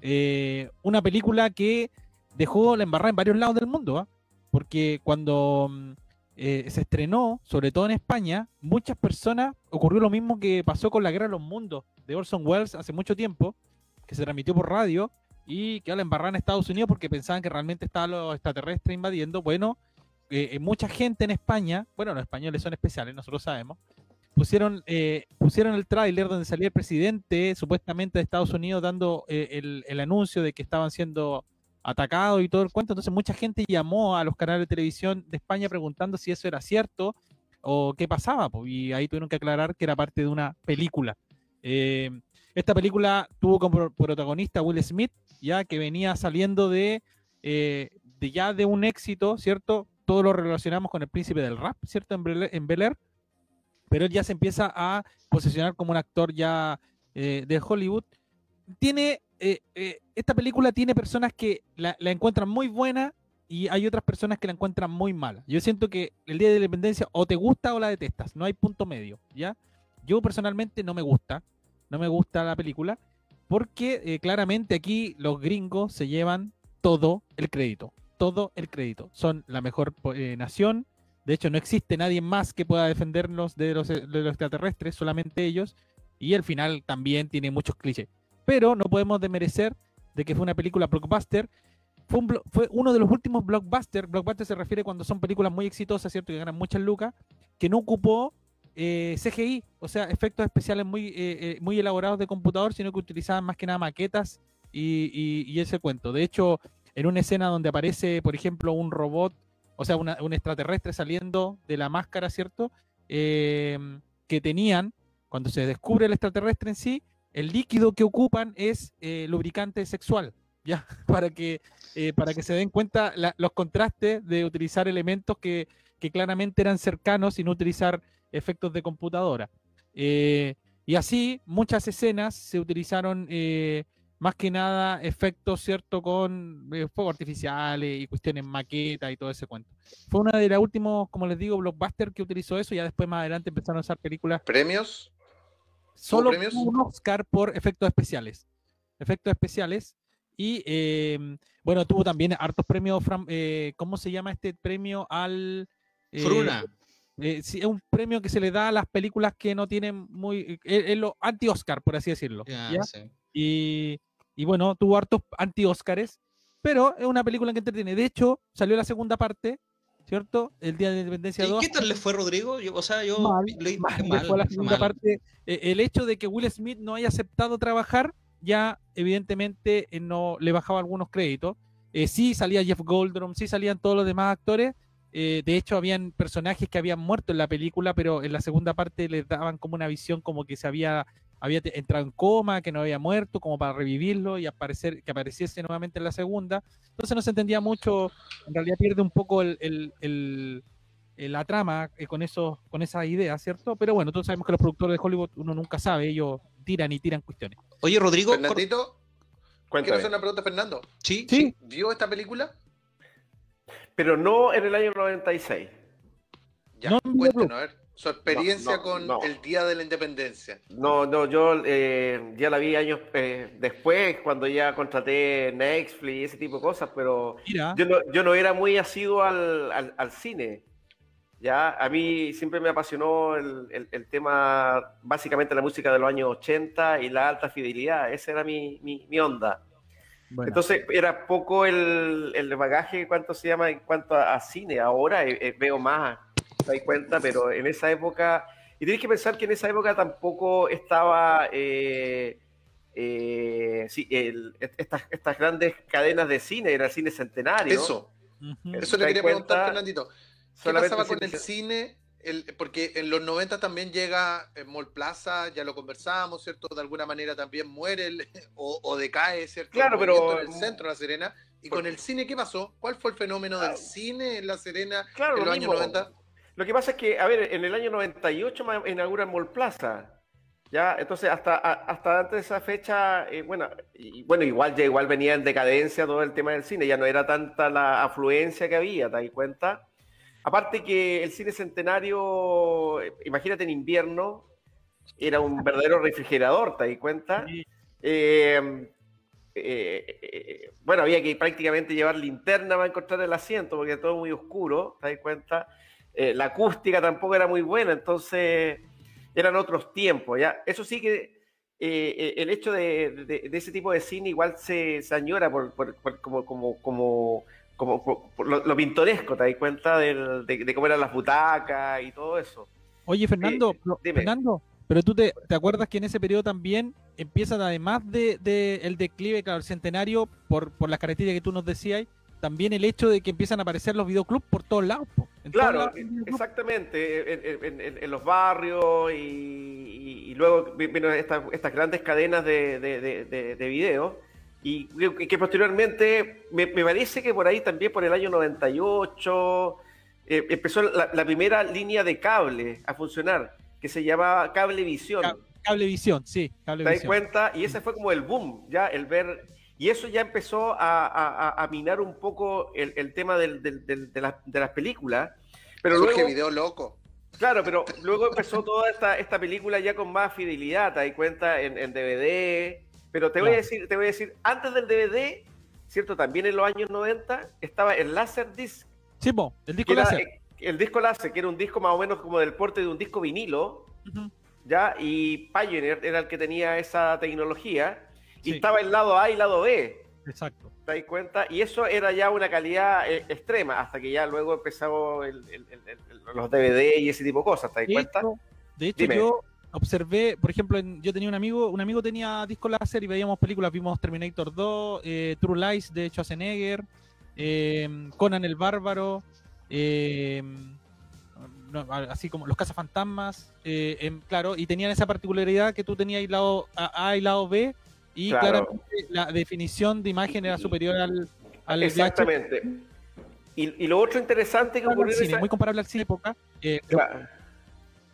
eh, una película que dejó la embarrada en varios lados del mundo, ¿ah? porque cuando mm, eh, se estrenó, sobre todo en España, muchas personas ocurrió lo mismo que pasó con La Guerra de los Mundos de Orson Welles hace mucho tiempo, que se transmitió por radio y que la embarrada en Estados Unidos porque pensaban que realmente estaban los extraterrestres invadiendo. Bueno, eh, mucha gente en España, bueno, los españoles son especiales, nosotros sabemos, pusieron, eh, pusieron el tráiler donde salía el presidente supuestamente de Estados Unidos dando eh, el, anuncio de que estaban siendo atacados y todo el cuento. Entonces mucha gente llamó a los canales de televisión de España preguntando si eso era cierto o qué pasaba. y ahí tuvieron que aclarar que era parte de una película. Eh, esta película tuvo como protagonista Will Smith, ya que venía saliendo de, de ya de un éxito, ¿cierto? Todo lo relacionamos con el príncipe del rap, ¿cierto? En Bel Air pero él ya se empieza a posicionar como un actor ya eh, de Hollywood. Tiene, eh, eh, esta película tiene personas que la, encuentran muy buena y hay otras personas que la encuentran muy mala. Yo siento que el Día de la Independencia o te gusta o la detestas, no hay punto medio, ¿ya? Yo personalmente no me gusta, no me gusta la película, porque claramente aquí los gringos se llevan todo el crédito, todo el crédito. Son la mejor nación, de hecho, no existe nadie más que pueda defendernos de los, extraterrestres, solamente ellos. Y el final también tiene muchos clichés. Pero no podemos demerecer de que fue una película blockbuster. Fue, uno de los últimos blockbusters. Blockbuster se refiere cuando son películas muy exitosas, ¿cierto? Que ganan muchas lucas. Que no ocupó eh, CGI, o sea, efectos especiales muy, eh, eh, muy elaborados de computador, sino que utilizaban más que nada maquetas y ese cuento. De hecho, en una escena donde aparece, por ejemplo, un robot o sea, un extraterrestre saliendo de la máscara, ¿cierto? Em, que tenían, cuando se descubre el extraterrestre en sí, el líquido que ocupan es eh, lubricante sexual, ¿ya? Para que, eh, para que se den cuenta los contrastes de utilizar elementos que, que, claramente eran cercanos no utilizar efectos de computadora. Eh, y así, muchas escenas se utilizaron más que nada efectos, ¿cierto? Con eh, fuegos artificiales y cuestiones maqueta y todo ese cuento. Fue una de las últimos, como les digo, blockbuster que utilizó eso ya después más adelante empezaron a usar películas. ¿Premios? Solo premios? un Oscar por efectos especiales. Efectos especiales. Y em, bueno, tuvo también hartos premios, eh, ¿cómo se llama este premio al eh, Fruna. eh, sí, es un premio que se le da a las películas que no tienen muy. Es, es lo anti-Oscar, por así decirlo. Ya, ¿ya? sí. Y, y bueno, tuvo hartos anti-Oscars, pero es una película que entretiene. De hecho, salió la segunda parte, ¿cierto? El Día de la Independencia ¿Y 2. qué tal le fue, Rodrigo? Yo, o sea, yo Mal, leí mal, mal, fue la segunda mal. parte. eh, el hecho de que Will Smith no haya aceptado trabajar, ya evidentemente eh, no le bajaba algunos créditos. Eh, sí salía Jeff Goldblum, sí salían todos los demás actores. eh, de hecho, habían personajes que habían muerto en la película, pero en la segunda parte les daban como una visión como que se había, había entrado en coma, que no había muerto, como para revivirlo y aparecer, que apareciese nuevamente en la segunda. Entonces no se entendía mucho, en realidad pierde un poco el, el- el- la trama eh, con esos, con esas ideas, ¿cierto? Pero bueno, todos sabemos que los productores de Hollywood uno nunca sabe, ellos tiran y tiran cuestiones. Oye, Rodrigo, Fernandito, quiero hacer una pregunta a Fernando. sí, Sí, ¿Vio esta película? Pero no en el año 96. Ya, No videoclub. a ver, su experiencia no, con no. el Día de la Independencia. No, no, yo eh, ya la vi años eh, después, cuando ya contraté Netflix y ese tipo de cosas, pero mira, yo no, yo no era muy asiduo al, al, al cine. Ya, a mí siempre me apasionó el, el, el tema, básicamente la música de los años 80 y la alta fidelidad, esa era mi, mi, mi onda. bueno, Entonces era poco el, el bagaje, ¿cuánto se llama en cuanto a, a cine? Ahora eh, eh, veo más, te das cuenta, pero en esa época, y tienes que pensar que en esa época tampoco estaba, eh, eh, sí, el- estas, estas grandes cadenas de cine, era el cine centenario. Eso, eso le ¿Te quería das preguntar, cuenta? Fernandito. ¿Qué pasaba con el cine-? El- porque en los 90 también llega eh, Mall Plaza, ya lo conversamos, ¿cierto? De alguna manera también muere el- o, o decae, ¿cierto? Claro, pero- en el centro de La Serena. ¿Y con el cine qué pasó? ¿Cuál fue el fenómeno del Ah. cine en La Serena Claro, en lo los años mismo. 90? Lo que pasa es que, a ver, en el año 98 ma- inauguran Mall Plaza. Ya, entonces hasta, hasta antes de esa fecha, eh, bueno, y, bueno, igual ya igual venía en decadencia todo el tema del cine, ya no era tanta la afluencia que había, ¿te das cuenta? Aparte que el cine centenario, eh, imagínate en invierno, era un verdadero refrigerador, ¿te das cuenta? Eh, eh, eh, bueno, había que prácticamente llevar linterna para encontrar el asiento porque era todo muy oscuro, ¿te das cuenta? Eh, la acústica tampoco era muy buena, entonces eran otros tiempos, ¿ya? Eso sí que eh, eh, el hecho de, de- de ese tipo de cine igual se, se añora por, por- por- como, como, como, como por- por lo, lo pintoresco, ¿te das cuenta? Del- de, de cómo eran las butacas y todo eso. Oye, Fernando, Eh. Fernando, pero tú te, te acuerdas que en ese periodo también empiezan, además de, de el declive, claro, el centenario, por, por las características que tú nos decías, también el hecho de que empiezan a aparecer los videoclubs por todos lados. po. En todos Claro, lados exactamente, en, en- en- en los barrios y, y- y luego estas grandes cadenas de, de, de, de- de video y que, que posteriormente me, me parece que por ahí también por el año 98 eh, empezó la, la primera línea de cable a funcionar que se llamaba Cablevisión. Ca- Cablevisión, sí, ¿Te das Cablevisión. cuenta? Y ese fue como el boom, ya, el ver. Y eso ya empezó a, a- a- a minar un poco el, el tema del- del- del- de, las- de las películas. Pero Surge luego, video loco. claro, pero luego empezó toda esta, esta película ya con más fidelidad, te das cuenta, en, en DVD. Pero te voy a decir, te voy a decir, antes del DVD, ¿cierto? También en los años 90 estaba el Laserdisc, Sí, po, el disco era, láser. el disco láser, que era un disco más o menos como del porte de un disco vinilo. ¿ya? Y Pioneer era el que tenía esa tecnología, y estaba el lado A y lado B, Exacto. ¿te das cuenta? Y eso era ya una calidad eh, extrema, hasta que ya luego empezó el- el- el- el- los DVD y ese tipo de cosas, ¿te das cuenta? de hecho, Dime. yo observé, por ejemplo, en- yo tenía un amigo, un amigo tenía disco láser y veíamos películas, vimos Terminator 2, eh, True Lies de Schwarzenegger, eh, Conan el Bárbaro, no, así como Los Cazafantasmas, eh, em, claro, y tenían esa particularidad que tú tenías lado A, A y lado B, y Claro. claramente la definición de imagen era superior al, al Exactamente. Y, y lo otro interesante que ocurrió en esa- muy comparable al cine época. eh, Cla-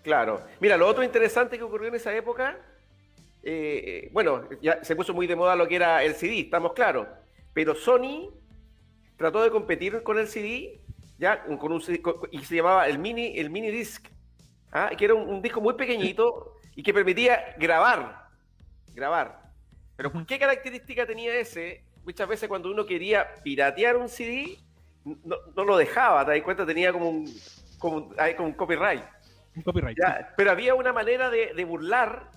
Claro. Mira, lo otro interesante que ocurrió en esa época, eh, bueno, ya se puso muy de moda lo que era el CD, estamos claros, pero Sony trató de competir con el CD, ya, con un CD, con- y se llamaba el mini, el mini disc, ¿ah? que era un, un disco muy pequeñito y que permitía grabar, grabar. Pero. ¿qué característica tenía ese? Muchas veces cuando uno quería piratear un CD, no, no lo dejaba, te das cuenta, tenía como un, como, un copyright. Un copyright. Ya, pero había una manera de, de burlar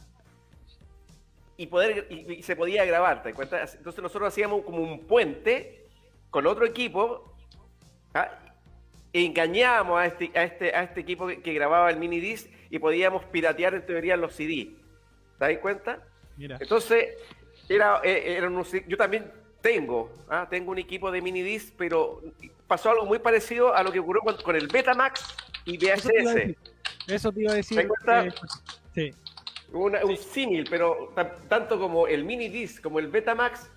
y poder y, y se podía grabar, ¿te das cuenta? Entonces nosotros hacíamos como un puente con otro equipo ¿ah? e engañábamos a este, a este, a este equipo que, que grababa el mini disc y podíamos piratear en teoría los CD. ¿Te das cuenta? Mira. Entonces, era, eh, era unos- yo también tengo, ¿ah? tengo un equipo de mini disc, pero pasó algo muy parecido a lo que ocurrió con, con el Betamax y Eso te iba a VHS. decir. Eso te iba a decir. ¿Te das cuenta? eh, sí. Una- un símil, pero ta- tanto como el mini disc como el Betamax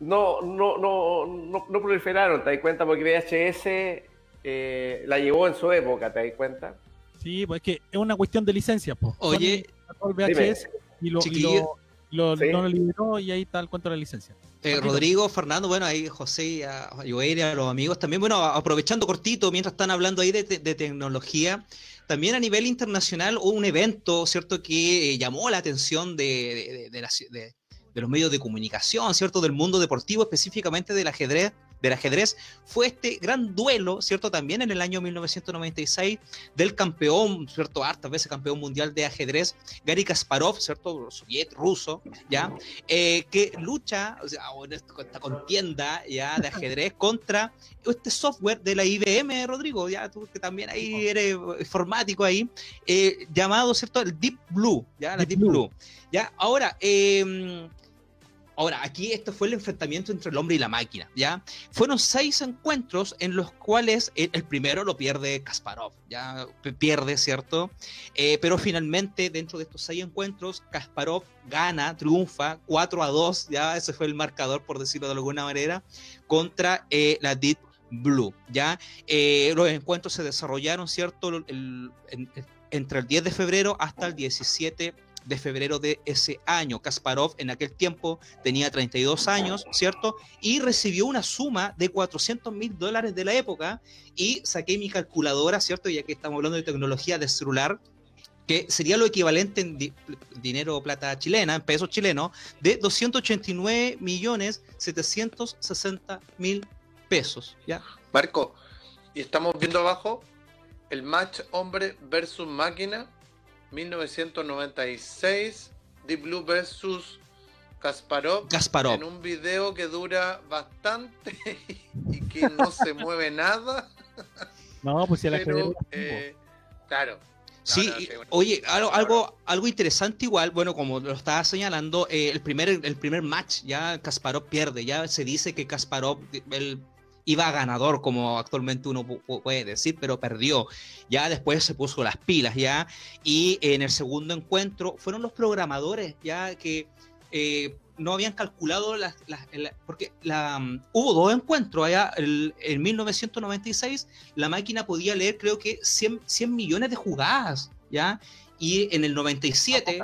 no, no, no, no, no proliferaron, ¿te das cuenta? Porque VHS eh, la llevó en su época, ¿te das cuenta? Sí, pues es que es una cuestión de licencia, pues. Oye, VHS y lo, y chiquillo. lo, lo- Sí. no lo liberó y ahí está el cuento de la licencia. Eh. Rodrigo, Fernando, bueno, ahí José y a, a Joel y a los amigos también, bueno, aprovechando cortito, mientras están hablando ahí de, te- de tecnología, también a nivel internacional hubo un evento, ¿cierto?, que eh, llamó la atención de, de- de- de la ci- de- de los medios de comunicación, ¿cierto?, del mundo deportivo, específicamente del ajedrez, del ajedrez, fue este gran duelo, ¿cierto?, también en el año 1996 del campeón, ¿cierto?, hartas veces campeón mundial de ajedrez, Gary Kasparov, ¿cierto?, soviet, ruso, ¿ya?, eh, que lucha, o sea, en esta esta contienda ya de ajedrez contra este software de la IBM, Rodrigo, ya tú que también ahí eres informático ahí, eh, llamado, ¿cierto? El Deep Blue, ya, la Deep Deep, Blue. Blue. Ya, ahora, eh, ahora, aquí esto fue el enfrentamiento entre el hombre y la máquina, ¿ya? Fueron seis encuentros en los cuales el, primero lo pierde Kasparov, ya pierde, ¿cierto? Eh, pero finalmente, dentro de estos seis encuentros, Kasparov gana, triunfa 4 a 2, ya ese fue el marcador, por decirlo de alguna manera, contra eh, la Deep Blue, ¿ya? Eh, los encuentros se desarrollaron, ¿cierto? El- el- en- entre el 10 de febrero hasta el 17 de febrero de ese año. Kasparov en aquel tiempo tenía 32 años, ¿cierto? Y recibió una suma de 400 mil dólares de la época y saqué mi calculadora, ¿cierto? Ya que estamos hablando de tecnología de celular, que sería lo equivalente en di- dinero plata chilena, en pesos chilenos, de 289 millones 760 mil pesos, ¿ya? Marco, y estamos viendo abajo el match hombre versus máquina 1996 Deep Blue versus Kasparov Kasparov. en un video que dura bastante y que no se mueve nada, No, pues si el ajedrez. pero eh, claro. Sí, no, y- sí, bueno. oye, algo, algo, algo interesante igual, bueno, como lo estaba señalando, eh, el, primer, el primer match ya Kasparov pierde, ya se dice que Kasparov él iba ganador, como actualmente uno pu- pu- puede decir, pero perdió. Ya después se puso las pilas, ya, y en el segundo encuentro fueron los programadores, ya que eh, no habían calculado las, las- porque la, mm, hubo dos encuentros allá, el- en 1996 la máquina podía leer creo que 100, 100 millones de jugadas, ¿ya? Y en el 97,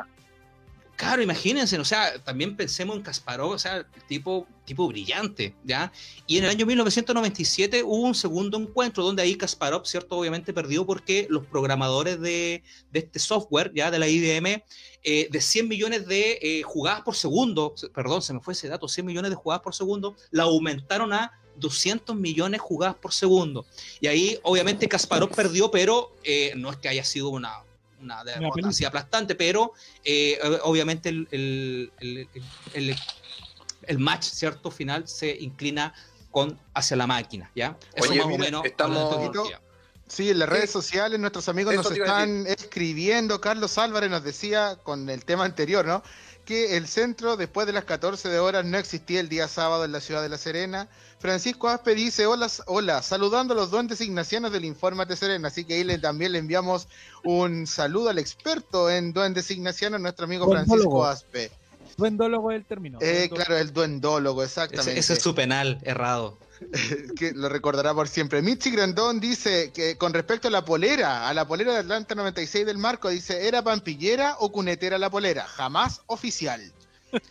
claro, imagínense, o sea, también pensemos en Kasparov, o sea, tipo, tipo brillante, ¿ya? Y en el año 1997 hubo un segundo encuentro donde ahí Kasparov, ¿cierto? Obviamente perdió porque los programadores de, de este software, ¿ya? De la IBM, eh, de 100 millones de eh, jugadas por segundo, se- perdón, se me fue ese dato, 100 millones de jugadas por segundo, la aumentaron a 200 millones jugadas por segundo. Y ahí, obviamente, Kasparov perdió, pero eh, no es que haya sido una, una derrota así aplastante, pero eh, ob- obviamente el, el- el- el- el- el match, ¿cierto? Final se inclina con, hacia la máquina, ¿ya? Eso Oye, más mira, o menos. estamos-. Sí, en las Sí. redes sociales nuestros amigos Eso nos están escribiendo. Carlos Álvarez nos decía con el tema anterior, ¿no? Que el centro después de las 14 de horas no existía el día sábado en la ciudad de La Serena. Francisco Aspe dice, hola, hola, saludando a los duendes ignacianos del Infórmate Serena. Así que ahí le, también le enviamos un saludo al experto en duendes ignacianos, nuestro amigo Francisco. Aspe. Duendólogo es el término. Eh, Duendólogo. claro, el duendólogo, exactamente. Ese, ese es su penal errado. que lo recordará por siempre. Michi Grandón dice que con respecto a la polera, a la polera de Atlanta 96 del Marco, dice, ¿era pampillera o cunetera la polera? Jamás oficial.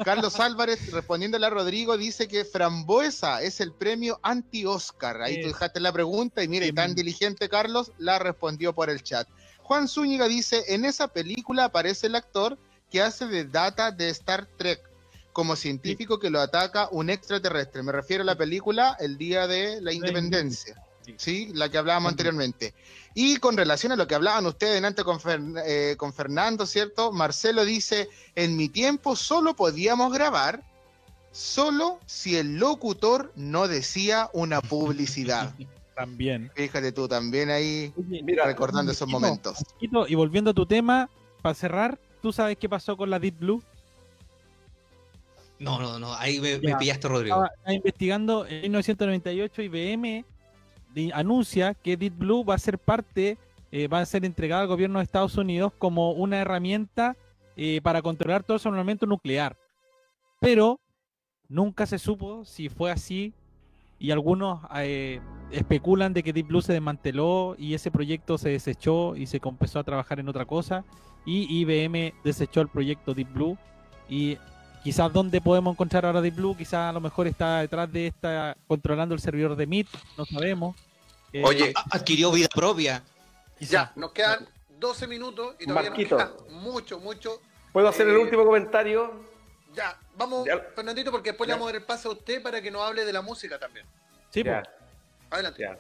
Carlos Álvarez, respondiéndole a Rodrigo, dice que Frambuesa es el premio anti-Oscar. Ahí tú dejaste la pregunta y mire, tan diligente Carlos, la respondió por el chat. Juan Zúñiga dice, en esa película aparece el actor que hace de Data de Star Trek como científico que lo ataca un extraterrestre. Me refiero a la película El Día de la Independencia. ¿sí? La que hablábamos anteriormente. Y con relación a lo que hablaban ustedes antes con, Fer- eh, con Fernando, ¿cierto? Marcelo dice, en mi tiempo solo podíamos grabar solo si el locutor no decía una publicidad. También. Fíjate tú también ahí Mira, recordando esos momentos. Y volviendo a tu tema, para cerrar, ¿tú sabes qué pasó con la Deep Blue? No, no, no, ahí me, me Ya. pillaste, Rodrigo. Estaba, estaba investigando en 1998 IBM anuncia que Deep Blue va a ser parte, eh, va a ser entregada al gobierno de Estados Unidos como una herramienta eh, para controlar todo su armamento nuclear. Pero nunca se supo si fue así y algunos eh, especulan de que Deep Blue se desmanteló y ese proyecto se desechó y se empezó a trabajar en otra cosa y IBM desechó el proyecto Deep Blue y quizás dónde podemos encontrar ahora Deep Blue, quizás a lo mejor está detrás de esta controlando el servidor de Meet, no sabemos. Eh, Oye, A- Adquirió vida propia. ya, nos quedan 12 minutos y todavía Marquito. nos queda mucho, mucho. ¿Puedo hacer el Eh, último comentario? Ya, vamos, Ya. Fernandito, porque después Ya. le vamos a dar el paso a usted para que nos hable de la música también. sí, Ya, po. Adelante. ya.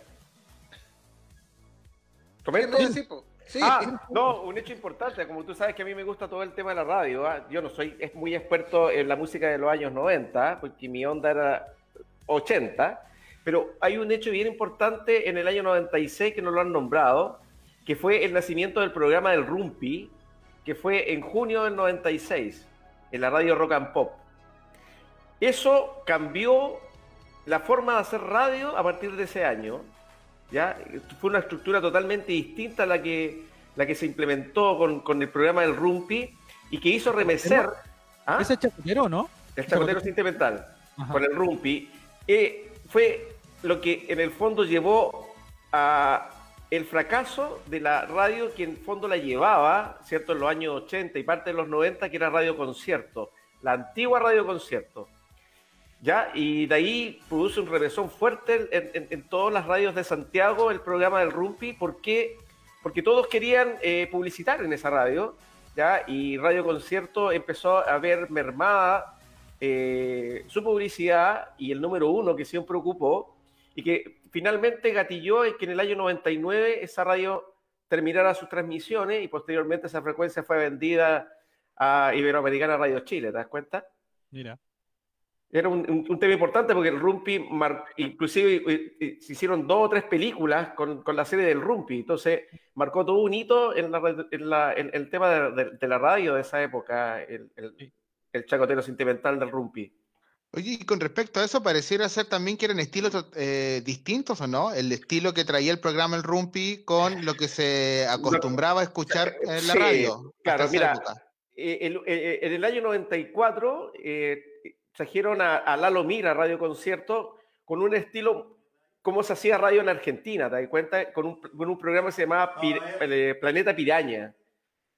¿Qué me decir, po? Sí. Ah, no, un hecho importante, como tú sabes que a mí me gusta todo el tema de la radio, ¿ah? yo no soy es muy experto en la música de los años 90, porque mi onda era 80, pero hay un hecho bien importante en el año 96 que no lo han nombrado, que fue el nacimiento del programa del Rumpi, que fue en junio del 96, en la radio Rock and Pop. Eso cambió la forma de hacer radio a partir de ese año. ¿Ya? Fue una estructura totalmente distinta a la que, la que se implementó con, con el programa del Rumpi y que hizo remecer ¿ah? Ese es ¿no? el chacotero sentimental con el Rumpi. eh, fue lo que en el fondo llevó a el fracaso de la radio que en fondo la llevaba, ¿cierto? En los años 80 y parte de los 90, que era Radio Concierto, la antigua Radio Concierto. ¿Ya? Y de ahí produce un revesón fuerte en, todas las radios de Santiago el programa del Rumpi. ¿Por qué? Porque todos querían eh, publicitar en esa radio, ¿ya? Y Radio Concierto empezó a ver mermada eh, su publicidad y el número uno que siempre ocupó, y que finalmente gatilló en que en el año 99 esa radio terminara sus transmisiones y posteriormente esa frecuencia fue vendida a Iberoamericana Radio Chile, ¿te das cuenta? Mira. Era un, un- un tema importante porque el Rumpi, mar- inclusive eh, eh, se hicieron dos o tres películas con, con la serie del Rumpi, entonces marcó todo un hito en, la, en la- en el tema de, de- de la radio de esa época, el, el- el chacotero sentimental del Rumpi. Oye, y con respecto a eso, pareciera ser también que eran estilos eh, distintos, ¿o no? El estilo que traía el programa El Rumpi con lo que se acostumbraba a escuchar en la Sí, radio. claro, mira. Eh, el- en el año 94 eh, trajeron a, a Lalo Mira Radio Concierto con un estilo como se hacía radio en Argentina, ¿te das cuenta? Con un, con un programa que se llamaba Pir- eh, Planeta Piraña,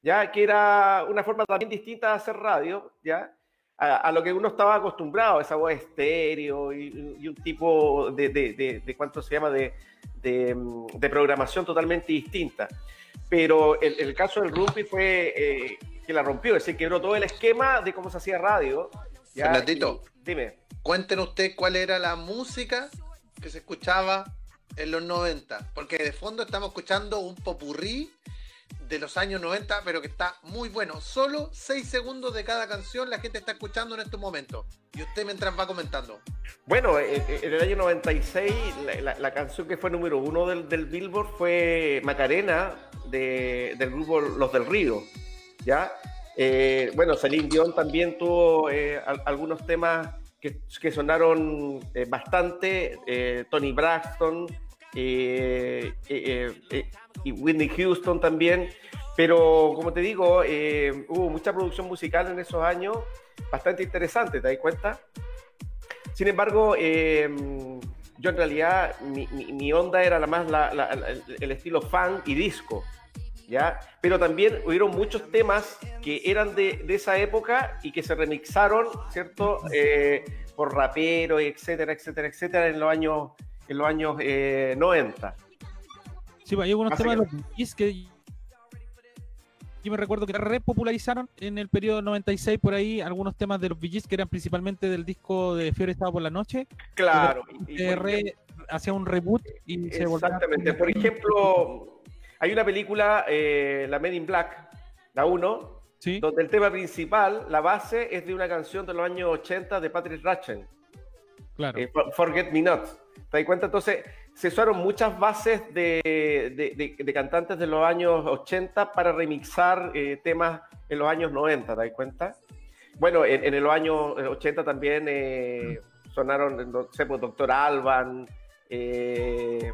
ya que era una forma también distinta de hacer radio, ya a, a lo que uno estaba acostumbrado, esa voz estéreo y, y un tipo de, de, de- de cuánto se llama de, mm, de programación totalmente distinta. Pero el, el caso del Rumpi fue eh, que la rompió, es decir, quebró todo el esquema de cómo se hacía radio. ¿Ya? Fernandito. Y- dime. Cuéntenos usted cuál era la música que se escuchaba en los 90, porque de fondo estamos escuchando un popurrí de los años 90, pero que está muy bueno. Solo 6 segundos de cada canción la gente está escuchando en estos momentos. Y usted mientras va comentando. Bueno, eh, eh, en el año 96 la, la- la canción que fue número uno del, del Billboard fue Macarena de- del grupo Los del Río, ¿ya? Eh, bueno, Celine Dion también tuvo eh, al- algunos temas que, sonaron eh, bastante, Tony Braxton y Whitney Houston también, pero como te digo, hubo mucha producción musical en esos años, bastante interesante, ¿te das cuenta? Sin embargo, yo en realidad mi, onda era la más el estilo funk y disco, ¿ya? Pero también hubieron muchos temas que eran de, de esa época y que se remixaron, ¿cierto? Eh, por raperos, etcétera, etcétera, etcétera, en los años, en los años eh, 90. Sí, pues, hay algunos temas de los que yo me recuerdo que repopularizaron en el periodo 96 por ahí algunos temas de los Gees que eran principalmente del disco de Fiebre Estado por la Noche. Claro. y- y- hacía un reboot y se. Exactamente. Por ejemplo, hay una película, eh, la Men in Black, la 1, Sí, donde el tema principal, la base, es de una canción de los años 80 de Patrick Ratchen, claro. eh, For- Forget Me Not. ¿Te das cuenta? Entonces, se usaron muchas bases de, de- de- de cantantes de los años 80 para remixar eh, temas en los años 90, ¿te das cuenta? Bueno, en, en los años 80 también eh, sonaron, no sé, pues, Doctor Alban eh,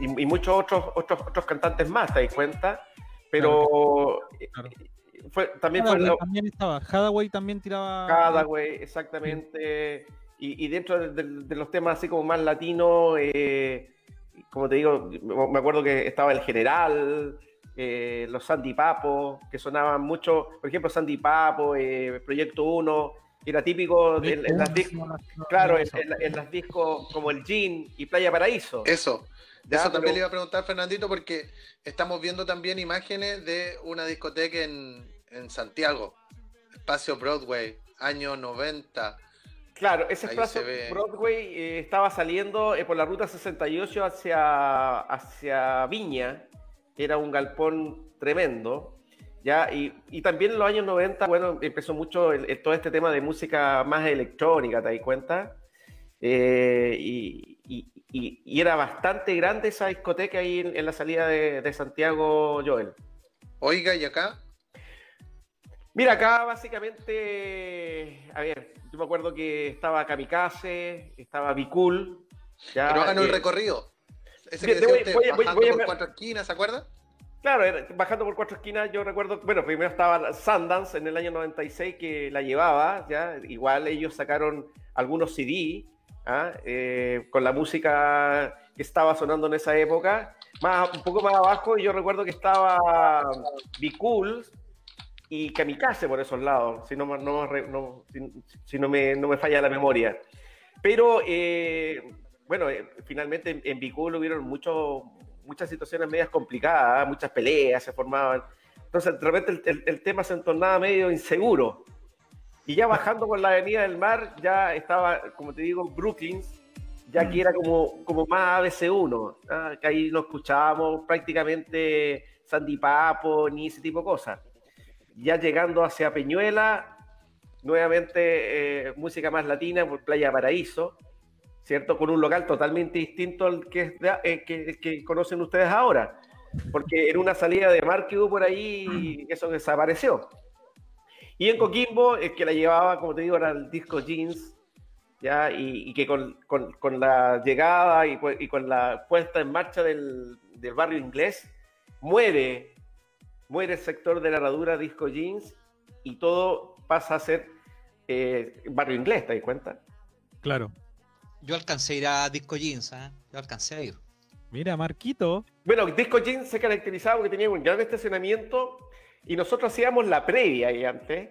y, y muchos otros, otros, otros cantantes más, ¿te das cuenta? Pero eh, Claro. fue, también fue Hathaway lo- también estaba. Hathaway también tiraba. Cadaway, exactamente. Y, y dentro de, de- de los temas así como más latinos, eh, como te digo, me acuerdo que estaba el general, eh, los Sandy Papo, que sonaban mucho, por ejemplo, Sandy Papo, eh, Proyecto 1, era típico de- en, en las discos, claro, en, en- en las discos como el Gin y Playa Paraíso. Eso. Ya, Eso pero- también le iba a preguntar Fernandito porque estamos viendo también imágenes de una discoteca en, en Santiago, Espacio Broadway, año 90. Claro, ese Ahí espacio. Broadway eh, estaba saliendo eh, por la ruta 68 hacia, hacia Viña, que era un galpón tremendo. ¿ya? Y, y también en los años 90, bueno, empezó mucho el- el- todo este tema de música más electrónica, ¿te das cuenta? Eh, y, y- y- y era bastante grande esa discoteca ahí en, en la salida de, de Santiago, Joel. Oiga, y acá, Mira, acá básicamente, a ver, yo me acuerdo que estaba Kamikaze, estaba Bicul. Ya, pero hagan el eh, recorrido. Ese que de- decía voy- usted, voy a- voy- bajando voy por cuatro esquinas, ¿se acuerda? Claro, era- bajando por cuatro esquinas, yo recuerdo, bueno, primero estaba Sundance en el año 96 que la llevaba, ya, igual ellos sacaron algunos CD ¿ah? Eh, con la música que estaba sonando en esa época. Más, un poco más abajo, yo recuerdo que estaba Be Cool y Kamikaze por esos lados, si no, no, no- si, si no, me, me falla la memoria. Pero, eh, bueno, eh, finalmente en, en Be Cool hubieron muchas situaciones medias complicadas, muchas peleas se formaban. Entonces, de repente el, el- el tema se entornaba medio inseguro. Y ya bajando por la Avenida del Mar, ya estaba, como te digo, Brooklyn, ya que era como, como más ABC1, ¿ah? que ahí no escuchábamos prácticamente Sandy Papo ni ese tipo de cosas. Ya llegando hacia Peñuela, nuevamente eh, música más latina por Playa Paraíso, ¿cierto? Con un local totalmente distinto al que, eh, que, que conocen ustedes ahora, porque era una salida de mar que hubo por ahí y eso desapareció. Y en Coquimbo, el que la llevaba, como te digo, era el disco Jeans, ¿ya? Y, y que con, con- con la llegada y, y con la puesta en marcha del, del barrio inglés, muere, muere el sector de la herradura disco Jeans y todo pasa a ser eh, barrio inglés, ¿te das cuenta? Claro. Yo alcancé a ir a Disco Jeans, ¿ah? Yo alcancé a ir. Mira, Marquito. Bueno, Disco Jeans se caracterizaba porque tenía un gran estacionamiento y nosotros hacíamos la previa ahí antes,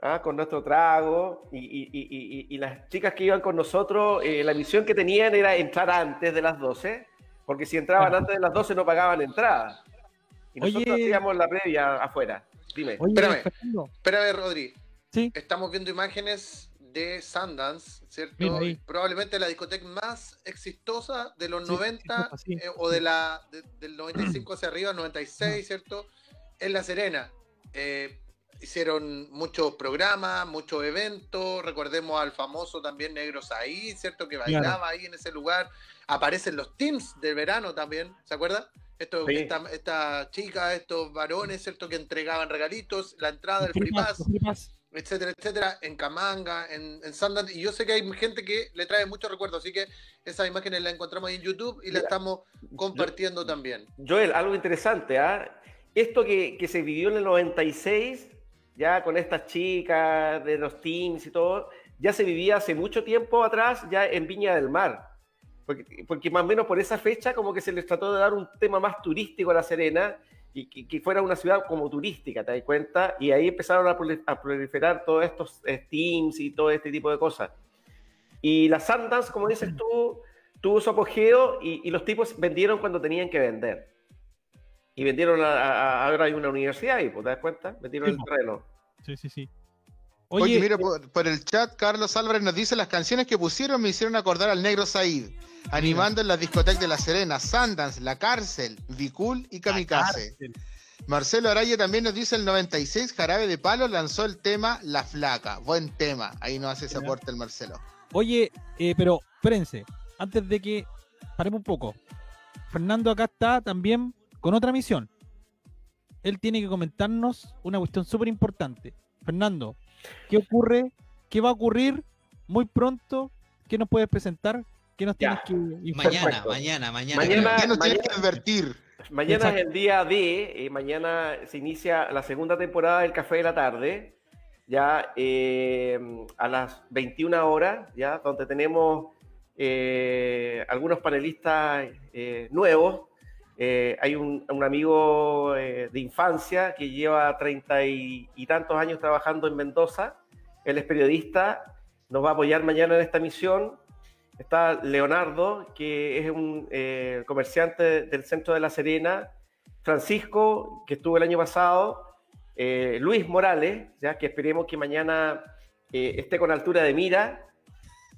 ¿ah? con nuestro trago y, y- y- y- y las chicas que iban con nosotros, eh, la misión que tenían era entrar antes de las 12, porque si entraban antes de las 12 no pagaban entrada. Y nosotros Oye. hacíamos la previa afuera. Dime. Oye, Espérame. Fernando. Espera, Rodri. Sí. Estamos viendo imágenes de Sundance, ¿cierto? Probablemente la discoteca más exitosa de los Sí, 90 exitosa, sí. eh, o de la de- del 95 hacia arriba, 96, ¿cierto? En La Serena. Eh, hicieron muchos programas, muchos eventos. Recordemos al famoso también Negros ahí, ¿cierto? Que Claro. bailaba ahí en ese lugar. Aparecen los teams del verano también, ¿se acuerdan? Esto, Sí. esta, esta chica, estos varones, ¿cierto? Que entregaban regalitos, la entrada, el Free pass, etcétera, etcétera, en Camanga, en, en Sundance, y yo sé que hay gente que le trae muchos recuerdos, así que esas imágenes las encontramos ahí en YouTube y las estamos compartiendo también. Joel, algo interesante, ¿ah? Esto que, que se vivió en el 96, ya con estas chicas de los teams y todo, ya se vivía hace mucho tiempo atrás, ya en Viña del Mar. Porque, porque más o menos por esa fecha como que se les trató de dar un tema más turístico a La Serena y que, fuera una ciudad como turística, ¿te das cuenta? Y ahí empezaron a, proli- a proliferar todos estos eh, teams y todo este tipo de cosas. Y la Sundance, como dices tú, tuvo su apogeo y los tipos vendieron cuando tenían que vender. Y vendieron, a, a- ahora hay una universidad y, ¿te das cuenta? Vendieron Sí, el terreno. Sí, sí, sí. Oye, Oye, mira, por, por el chat, Carlos Álvarez nos dice las canciones que pusieron me hicieron acordar al negro Said, animando en las discotecas de La Serena, Sundance, La Cárcel, Vicul y Kamikaze. Marcelo Araya también nos dice el 96, Jarabe de Palo lanzó el tema La Flaca. Buen tema. Ahí nos hace ese aporte el Marcelo. Oye, eh, pero espérense, antes de que paremos un poco. Fernando acá está también con otra misión. Él tiene que comentarnos una cuestión súper importante. Fernando, ¿qué ocurre? ¿Qué va a ocurrir muy pronto? ¿Qué nos puedes presentar? ¿Qué nos Ya. tienes que informar? Mañana, mañana, mañana. Mañana- ¿Qué nos tienes que mañana- advertir? Mañana Exacto. es el día D, eh, mañana se inicia la segunda temporada del Café de la Tarde, ya eh, a las 21 horas, ya donde tenemos eh, algunos panelistas eh, nuevos. Eh, hay un, amigo eh, de infancia que lleva treinta y, tantos años trabajando en Mendoza, él es periodista, nos va a apoyar mañana en esta misión. Está Leonardo, que es un eh, comerciante del centro de La Serena, Francisco, que estuvo el año pasado, Luis Morales, ya que esperemos que mañana esté con altura de mira.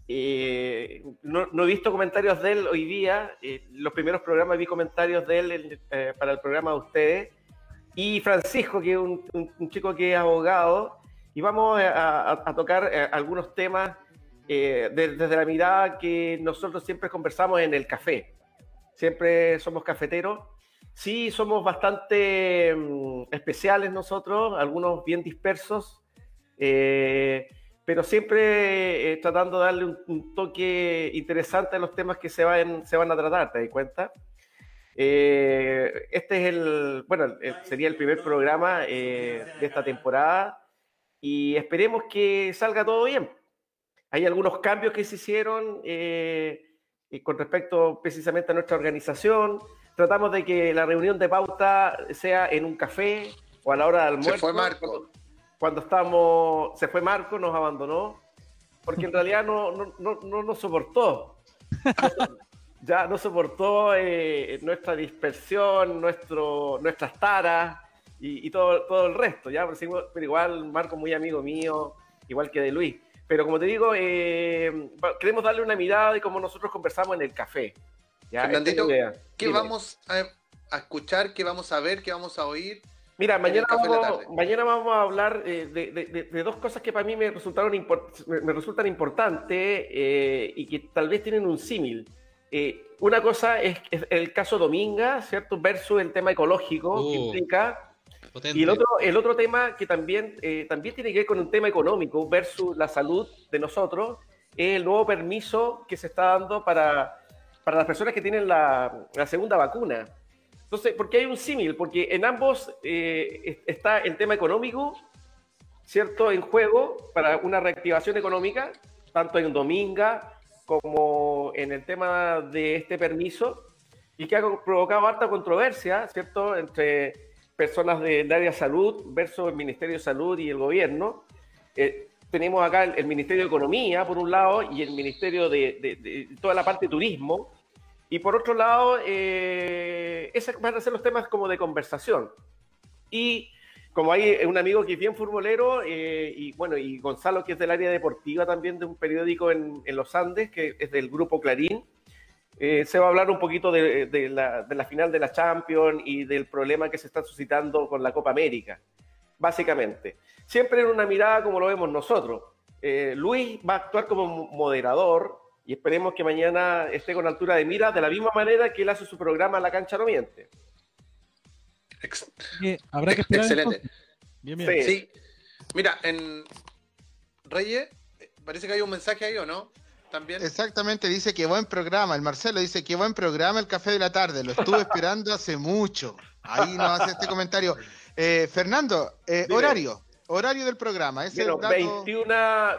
Eh, no, he visto comentarios de él hoy día. eh, los primeros programas vi comentarios de él eh, para el programa de ustedes. Y Francisco, que es un, chico que es abogado. Y vamos a, tocar eh, algunos temas de- desde la mirada que nosotros siempre conversamos en el café. Siempre somos cafeteros. Sí, somos bastante mm, especiales nosotros, algunos bien dispersos, pero siempre eh, tratando de darle un, un toque interesante a los temas que se van, se van a tratar, ¿te das cuenta? Eh, este es el, bueno, el- sería el primer programa eh, de esta temporada y esperemos que salga todo bien. Hay algunos cambios que se hicieron eh, con respecto precisamente a nuestra organización. Tratamos de que la reunión de pauta sea en un café o a la hora de almuerzo. Se fue Marco. Cuando, cuando estamos, se fue Marco, nos abandonó, porque en realidad no, no, no, no nos soportó. ya no soportó eh, nuestra dispersión, nuestro, nuestras taras y, y todo, todo el resto, ¿ya? Pero, pero igual Marco muy amigo mío, igual que de Luis. Pero como te digo, eh, queremos darle una mirada de cómo nosotros conversamos en el café. ¿ya? Fernandito. ¿Qué Dime. vamos a, a escuchar? ¿Qué vamos a ver? ¿Qué vamos a oír? Mira, mañana vamos, mañana vamos a hablar eh, de, de- de- de dos cosas que para mí me, resultaron me, me resultan importantes eh, y que tal vez tienen un símil. Eh, una cosa es, es el caso Dominga, ¿cierto? Versus el tema ecológico que Uh, implica. Potente. Y el otro, el otro tema que también, también tiene que ver con un tema económico versus la salud de nosotros es el nuevo permiso que se está dando para, para las personas que tienen la, la segunda vacuna. Entonces, ¿por qué hay un símil? Porque en ambos eh, es- está el tema económico, ¿cierto?, en juego para una reactivación económica, tanto en Dominga como en el tema de este permiso, y que ha provocado harta controversia, ¿cierto?, entre personas del área de salud versus el Ministerio de Salud y el gobierno. Eh, tenemos acá el, el Ministerio de Economía, por un lado, y el Ministerio de, de- de toda la parte de turismo. Y por otro lado, eh, esos van a ser los temas como de conversación. Y como hay un amigo que es bien futbolero, eh, y bueno, y Gonzalo, que es del área deportiva también de un periódico en, en los Andes, que es del grupo Clarín, eh, se va a hablar un poquito de, de la, de la final de la Champions y del problema que se está suscitando con la Copa América, básicamente. Siempre en una mirada como lo vemos nosotros. Eh, Luis va a actuar como moderador y esperemos que mañana esté con altura de mira de la misma manera que él hace su programa La Cancha No Miente. Ex- habrá que esperar. Excelente. Bien, bien. Sí. Sí. Mira, en Reyes, parece que hay un mensaje ahí, ¿o no? También. Exactamente, dice que buen programa. El Marcelo dice que buen programa el café de la tarde. Lo estuve esperando hace mucho. Ahí nos hace este comentario. Eh, Fernando, eh, horario. Horario del programa. Ese Bueno, dato- 21,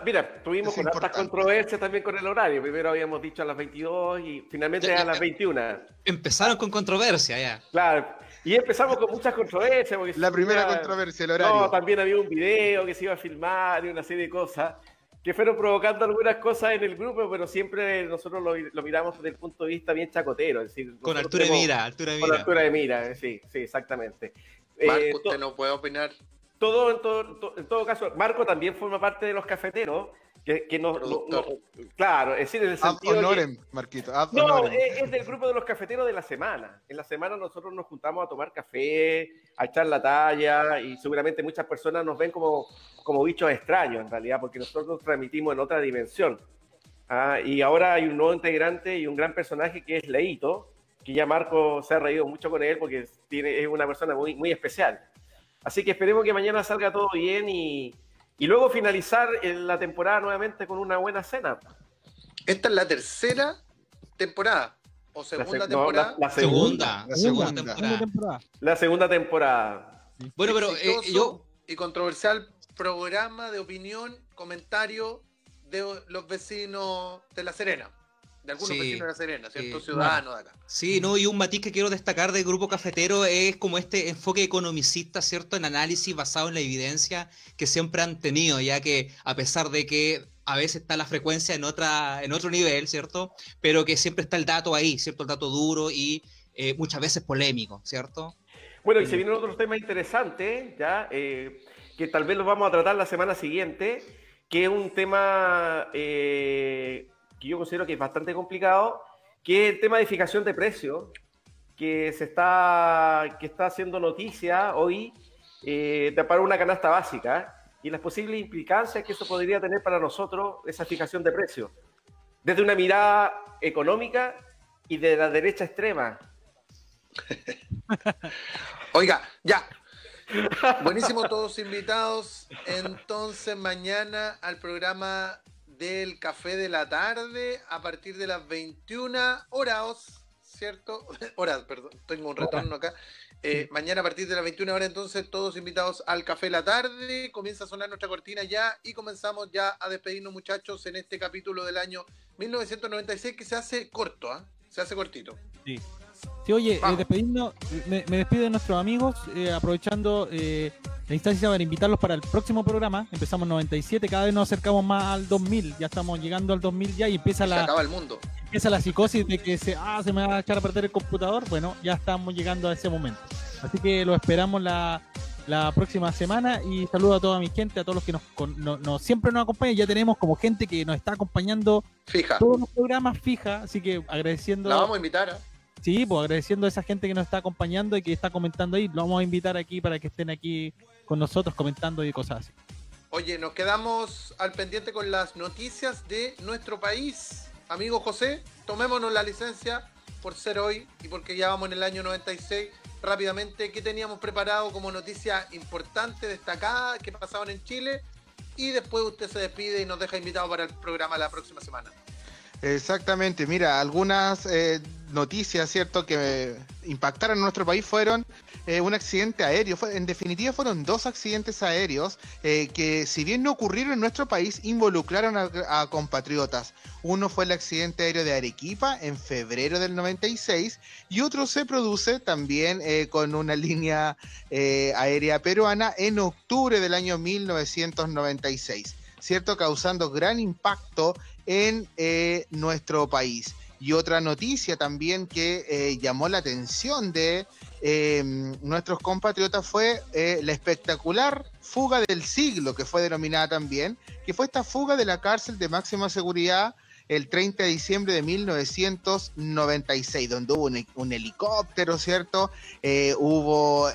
mira, tuvimos con hartas controversias también con el horario. Primero habíamos dicho a las 22 y finalmente Ya, a ya, las ya. 21. Empezaron con controversia ya. Claro. Y empezamos con muchas controversias. porque La primera controversia, el horario. No, también había un video que se iba a filmar y una serie de cosas que fueron provocando algunas cosas en el grupo, pero siempre nosotros lo, lo miramos desde el punto de vista bien chacotero. Es decir, Con altura de mira, altura de Con mira. altura de mira, sí, sí, exactamente. Marco, Eh, usted no puede opinar. Todo en, todo en todo caso, Marco también forma parte de los cafeteros, que, que no, claro, es decir, en el sentido honorem, Marquito, no, es, del grupo de los cafeteros de la semana. En la semana nosotros nos juntamos a tomar café, a echar la talla y seguramente muchas personas nos ven como, como bichos extraños en realidad, porque nosotros nos transmitimos en otra dimensión. Ah, y ahora hay un nuevo integrante y un gran personaje que es Leito, que ya Marco se ha reído mucho con él porque tiene, es una persona muy, muy especial. Así que esperemos que mañana salga todo bien y, y luego finalizar la temporada nuevamente con una buena cena. Esta es la tercera temporada. ¿O segunda temporada? la, segunda, la, segunda, temporada. La segunda temporada. Bueno, pero eh, yo... Y controversial programa de opinión, comentario de los vecinos de La Serena de algunos vecinos de La Serena, ¿cierto? Ciudadanos de acá. Sí, no, y un matiz que quiero destacar del grupo cafetero es como este enfoque economicista, ¿cierto? En análisis basado en la evidencia que siempre han tenido, ya que a pesar de que a veces está la frecuencia en, otra, en otro nivel, ¿cierto? Pero que siempre está el dato ahí, ¿cierto? El dato duro y eh, muchas veces polémico, ¿cierto? Bueno, y se vienen otros temas interesantes, ya, eh, que tal vez los vamos a tratar la semana siguiente, que es un tema eh, que yo considero que es bastante complicado, que es el tema de fijación de precios, que se está, que está haciendo noticia hoy eh, para una canasta básica y las posibles implicancias que eso podría tener para nosotros, esa fijación de precios, desde una mirada económica y de la derecha extrema. Oiga, ya. Buenísimo todos invitados. Entonces mañana al programa del café de la tarde a partir de las 21 horas, ¿cierto? Horas, perdón, tengo un retorno acá. Eh, mañana a partir de las 21 horas, entonces, todos invitados al café de la tarde. Comienza a sonar nuestra cortina ya y comenzamos ya a despedirnos, muchachos, en este capítulo del año 1996 que se hace corto, ¿ah? Se hace cortito. Sí. Sí, oye, eh, despedirnos, me, despido de nuestros amigos, eh, aprovechando eh, la instancia para invitarlos para el próximo programa. Empezamos 97, cada vez nos acercamos más al 2000, ya estamos llegando al 2000 ya y empieza la... acaba el mundo. Empieza la psicosis de que se, ah, se me va a echar a perder el computador. Bueno, ya estamos llegando a ese momento. Así que lo esperamos la, próxima semana y saludo a toda mi gente, a todos los que nos, siempre nos acompañan. Ya tenemos como gente que nos está acompañando fija. todos los programas fija, así que agradeciendo. La vamos a invitar. ¿eh? Sí, pues agradeciendo a esa gente que nos está acompañando y que está comentando ahí. Lo vamos a invitar aquí para que estén aquí con nosotros comentando y cosas así. Oye, nos quedamos al pendiente con las noticias de nuestro país. Amigo José, tomémonos la licencia por ser hoy y porque ya vamos en el año 96. Rápidamente, ¿qué teníamos preparado como noticia importante, destacada, que pasaban en Chile? Y después usted se despide y nos deja invitado para el programa la próxima semana. Exactamente, mira, algunas eh, noticias, ¿cierto?, que impactaron en nuestro país fueron eh, un accidente aéreo. en definitiva, fueron dos accidentes aéreos eh, que, si bien no ocurrieron en nuestro país, involucraron a, compatriotas. Uno fue el accidente aéreo de Arequipa en febrero del 96 y otro se produce también con una línea aérea peruana en octubre del año 1996. ¿cierto? Causando gran impacto en eh, nuestro país. Y otra noticia también que eh, llamó la atención de em, nuestros compatriotas fue eh, la espectacular fuga del siglo, que fue denominada también, que fue esta fuga de la cárcel de máxima seguridad el 30 de diciembre de 1996, donde hubo un, helicóptero, ¿cierto? hubo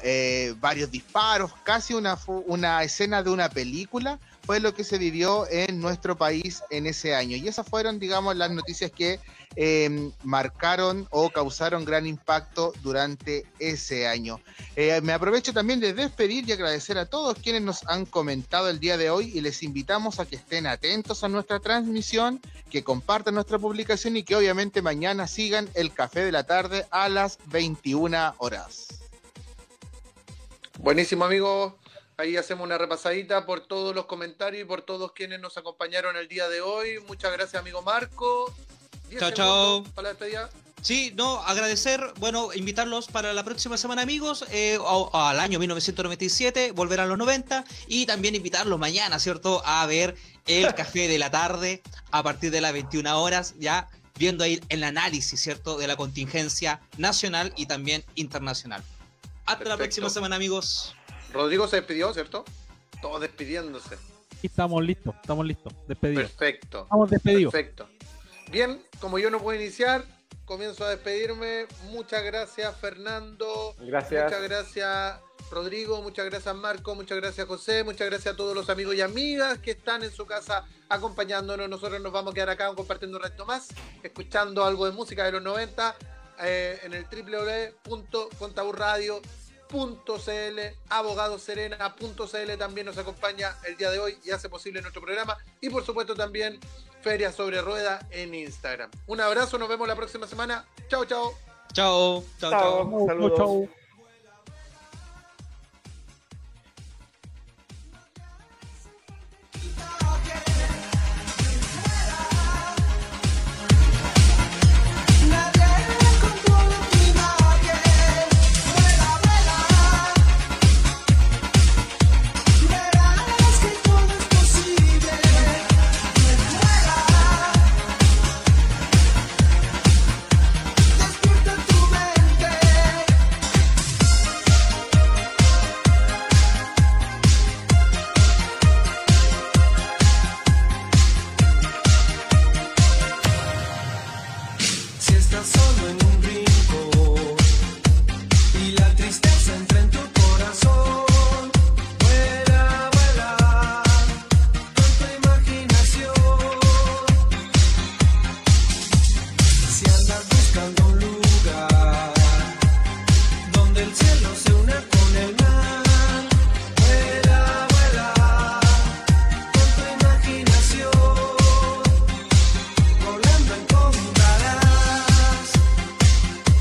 varios disparos, casi una, una escena de una película fue lo que se vivió en nuestro país en ese año. Y esas fueron, digamos, las noticias que em, marcaron o causaron gran impacto durante ese año. Eh, me aprovecho también de despedir y agradecer a todos quienes nos han comentado el día de hoy y les invitamos a que estén atentos a nuestra transmisión, que compartan nuestra publicación y que obviamente mañana sigan el café de la tarde a las 21 horas. Buenísimo, amigo. Ahí hacemos una repasadita por todos los comentarios y por todos quienes nos acompañaron el día de hoy. Muchas gracias, amigo Marco. Chao, chao. Para la. Sí, no, agradecer, bueno, invitarlos para la próxima semana, amigos, eh, al año 1997, volver a los 90, y también invitarlos mañana, ¿cierto?, a ver el café de la tarde a partir de las 21 horas, ya viendo ahí el análisis, ¿cierto?, de la contingencia nacional y también internacional. Hasta la próxima semana, amigos. Rodrigo se despidió, ¿cierto? Todos despidiéndose. Y estamos listos, estamos listos. Despedidos. Perfecto. Estamos despedidos. Perfecto. Bien, como yo no puedo iniciar, comienzo a despedirme. Muchas gracias, Fernando. Gracias. Muchas gracias, Rodrigo. Muchas gracias, Marco. Muchas gracias, José. Muchas gracias a todos los amigos y amigas que están en su casa acompañándonos. Nosotros nos vamos a quedar acá compartiendo un resto más, escuchando algo de música de los 90 eh, en el www.contaburradio.cl, abogadoserena.cl también nos acompaña el día de hoy y hace posible nuestro programa. Y por supuesto también Feria sobre Rueda en Instagram. Un abrazo, nos vemos la próxima semana. Chao, chao. Chao, chao, chao. Saludos. Chau.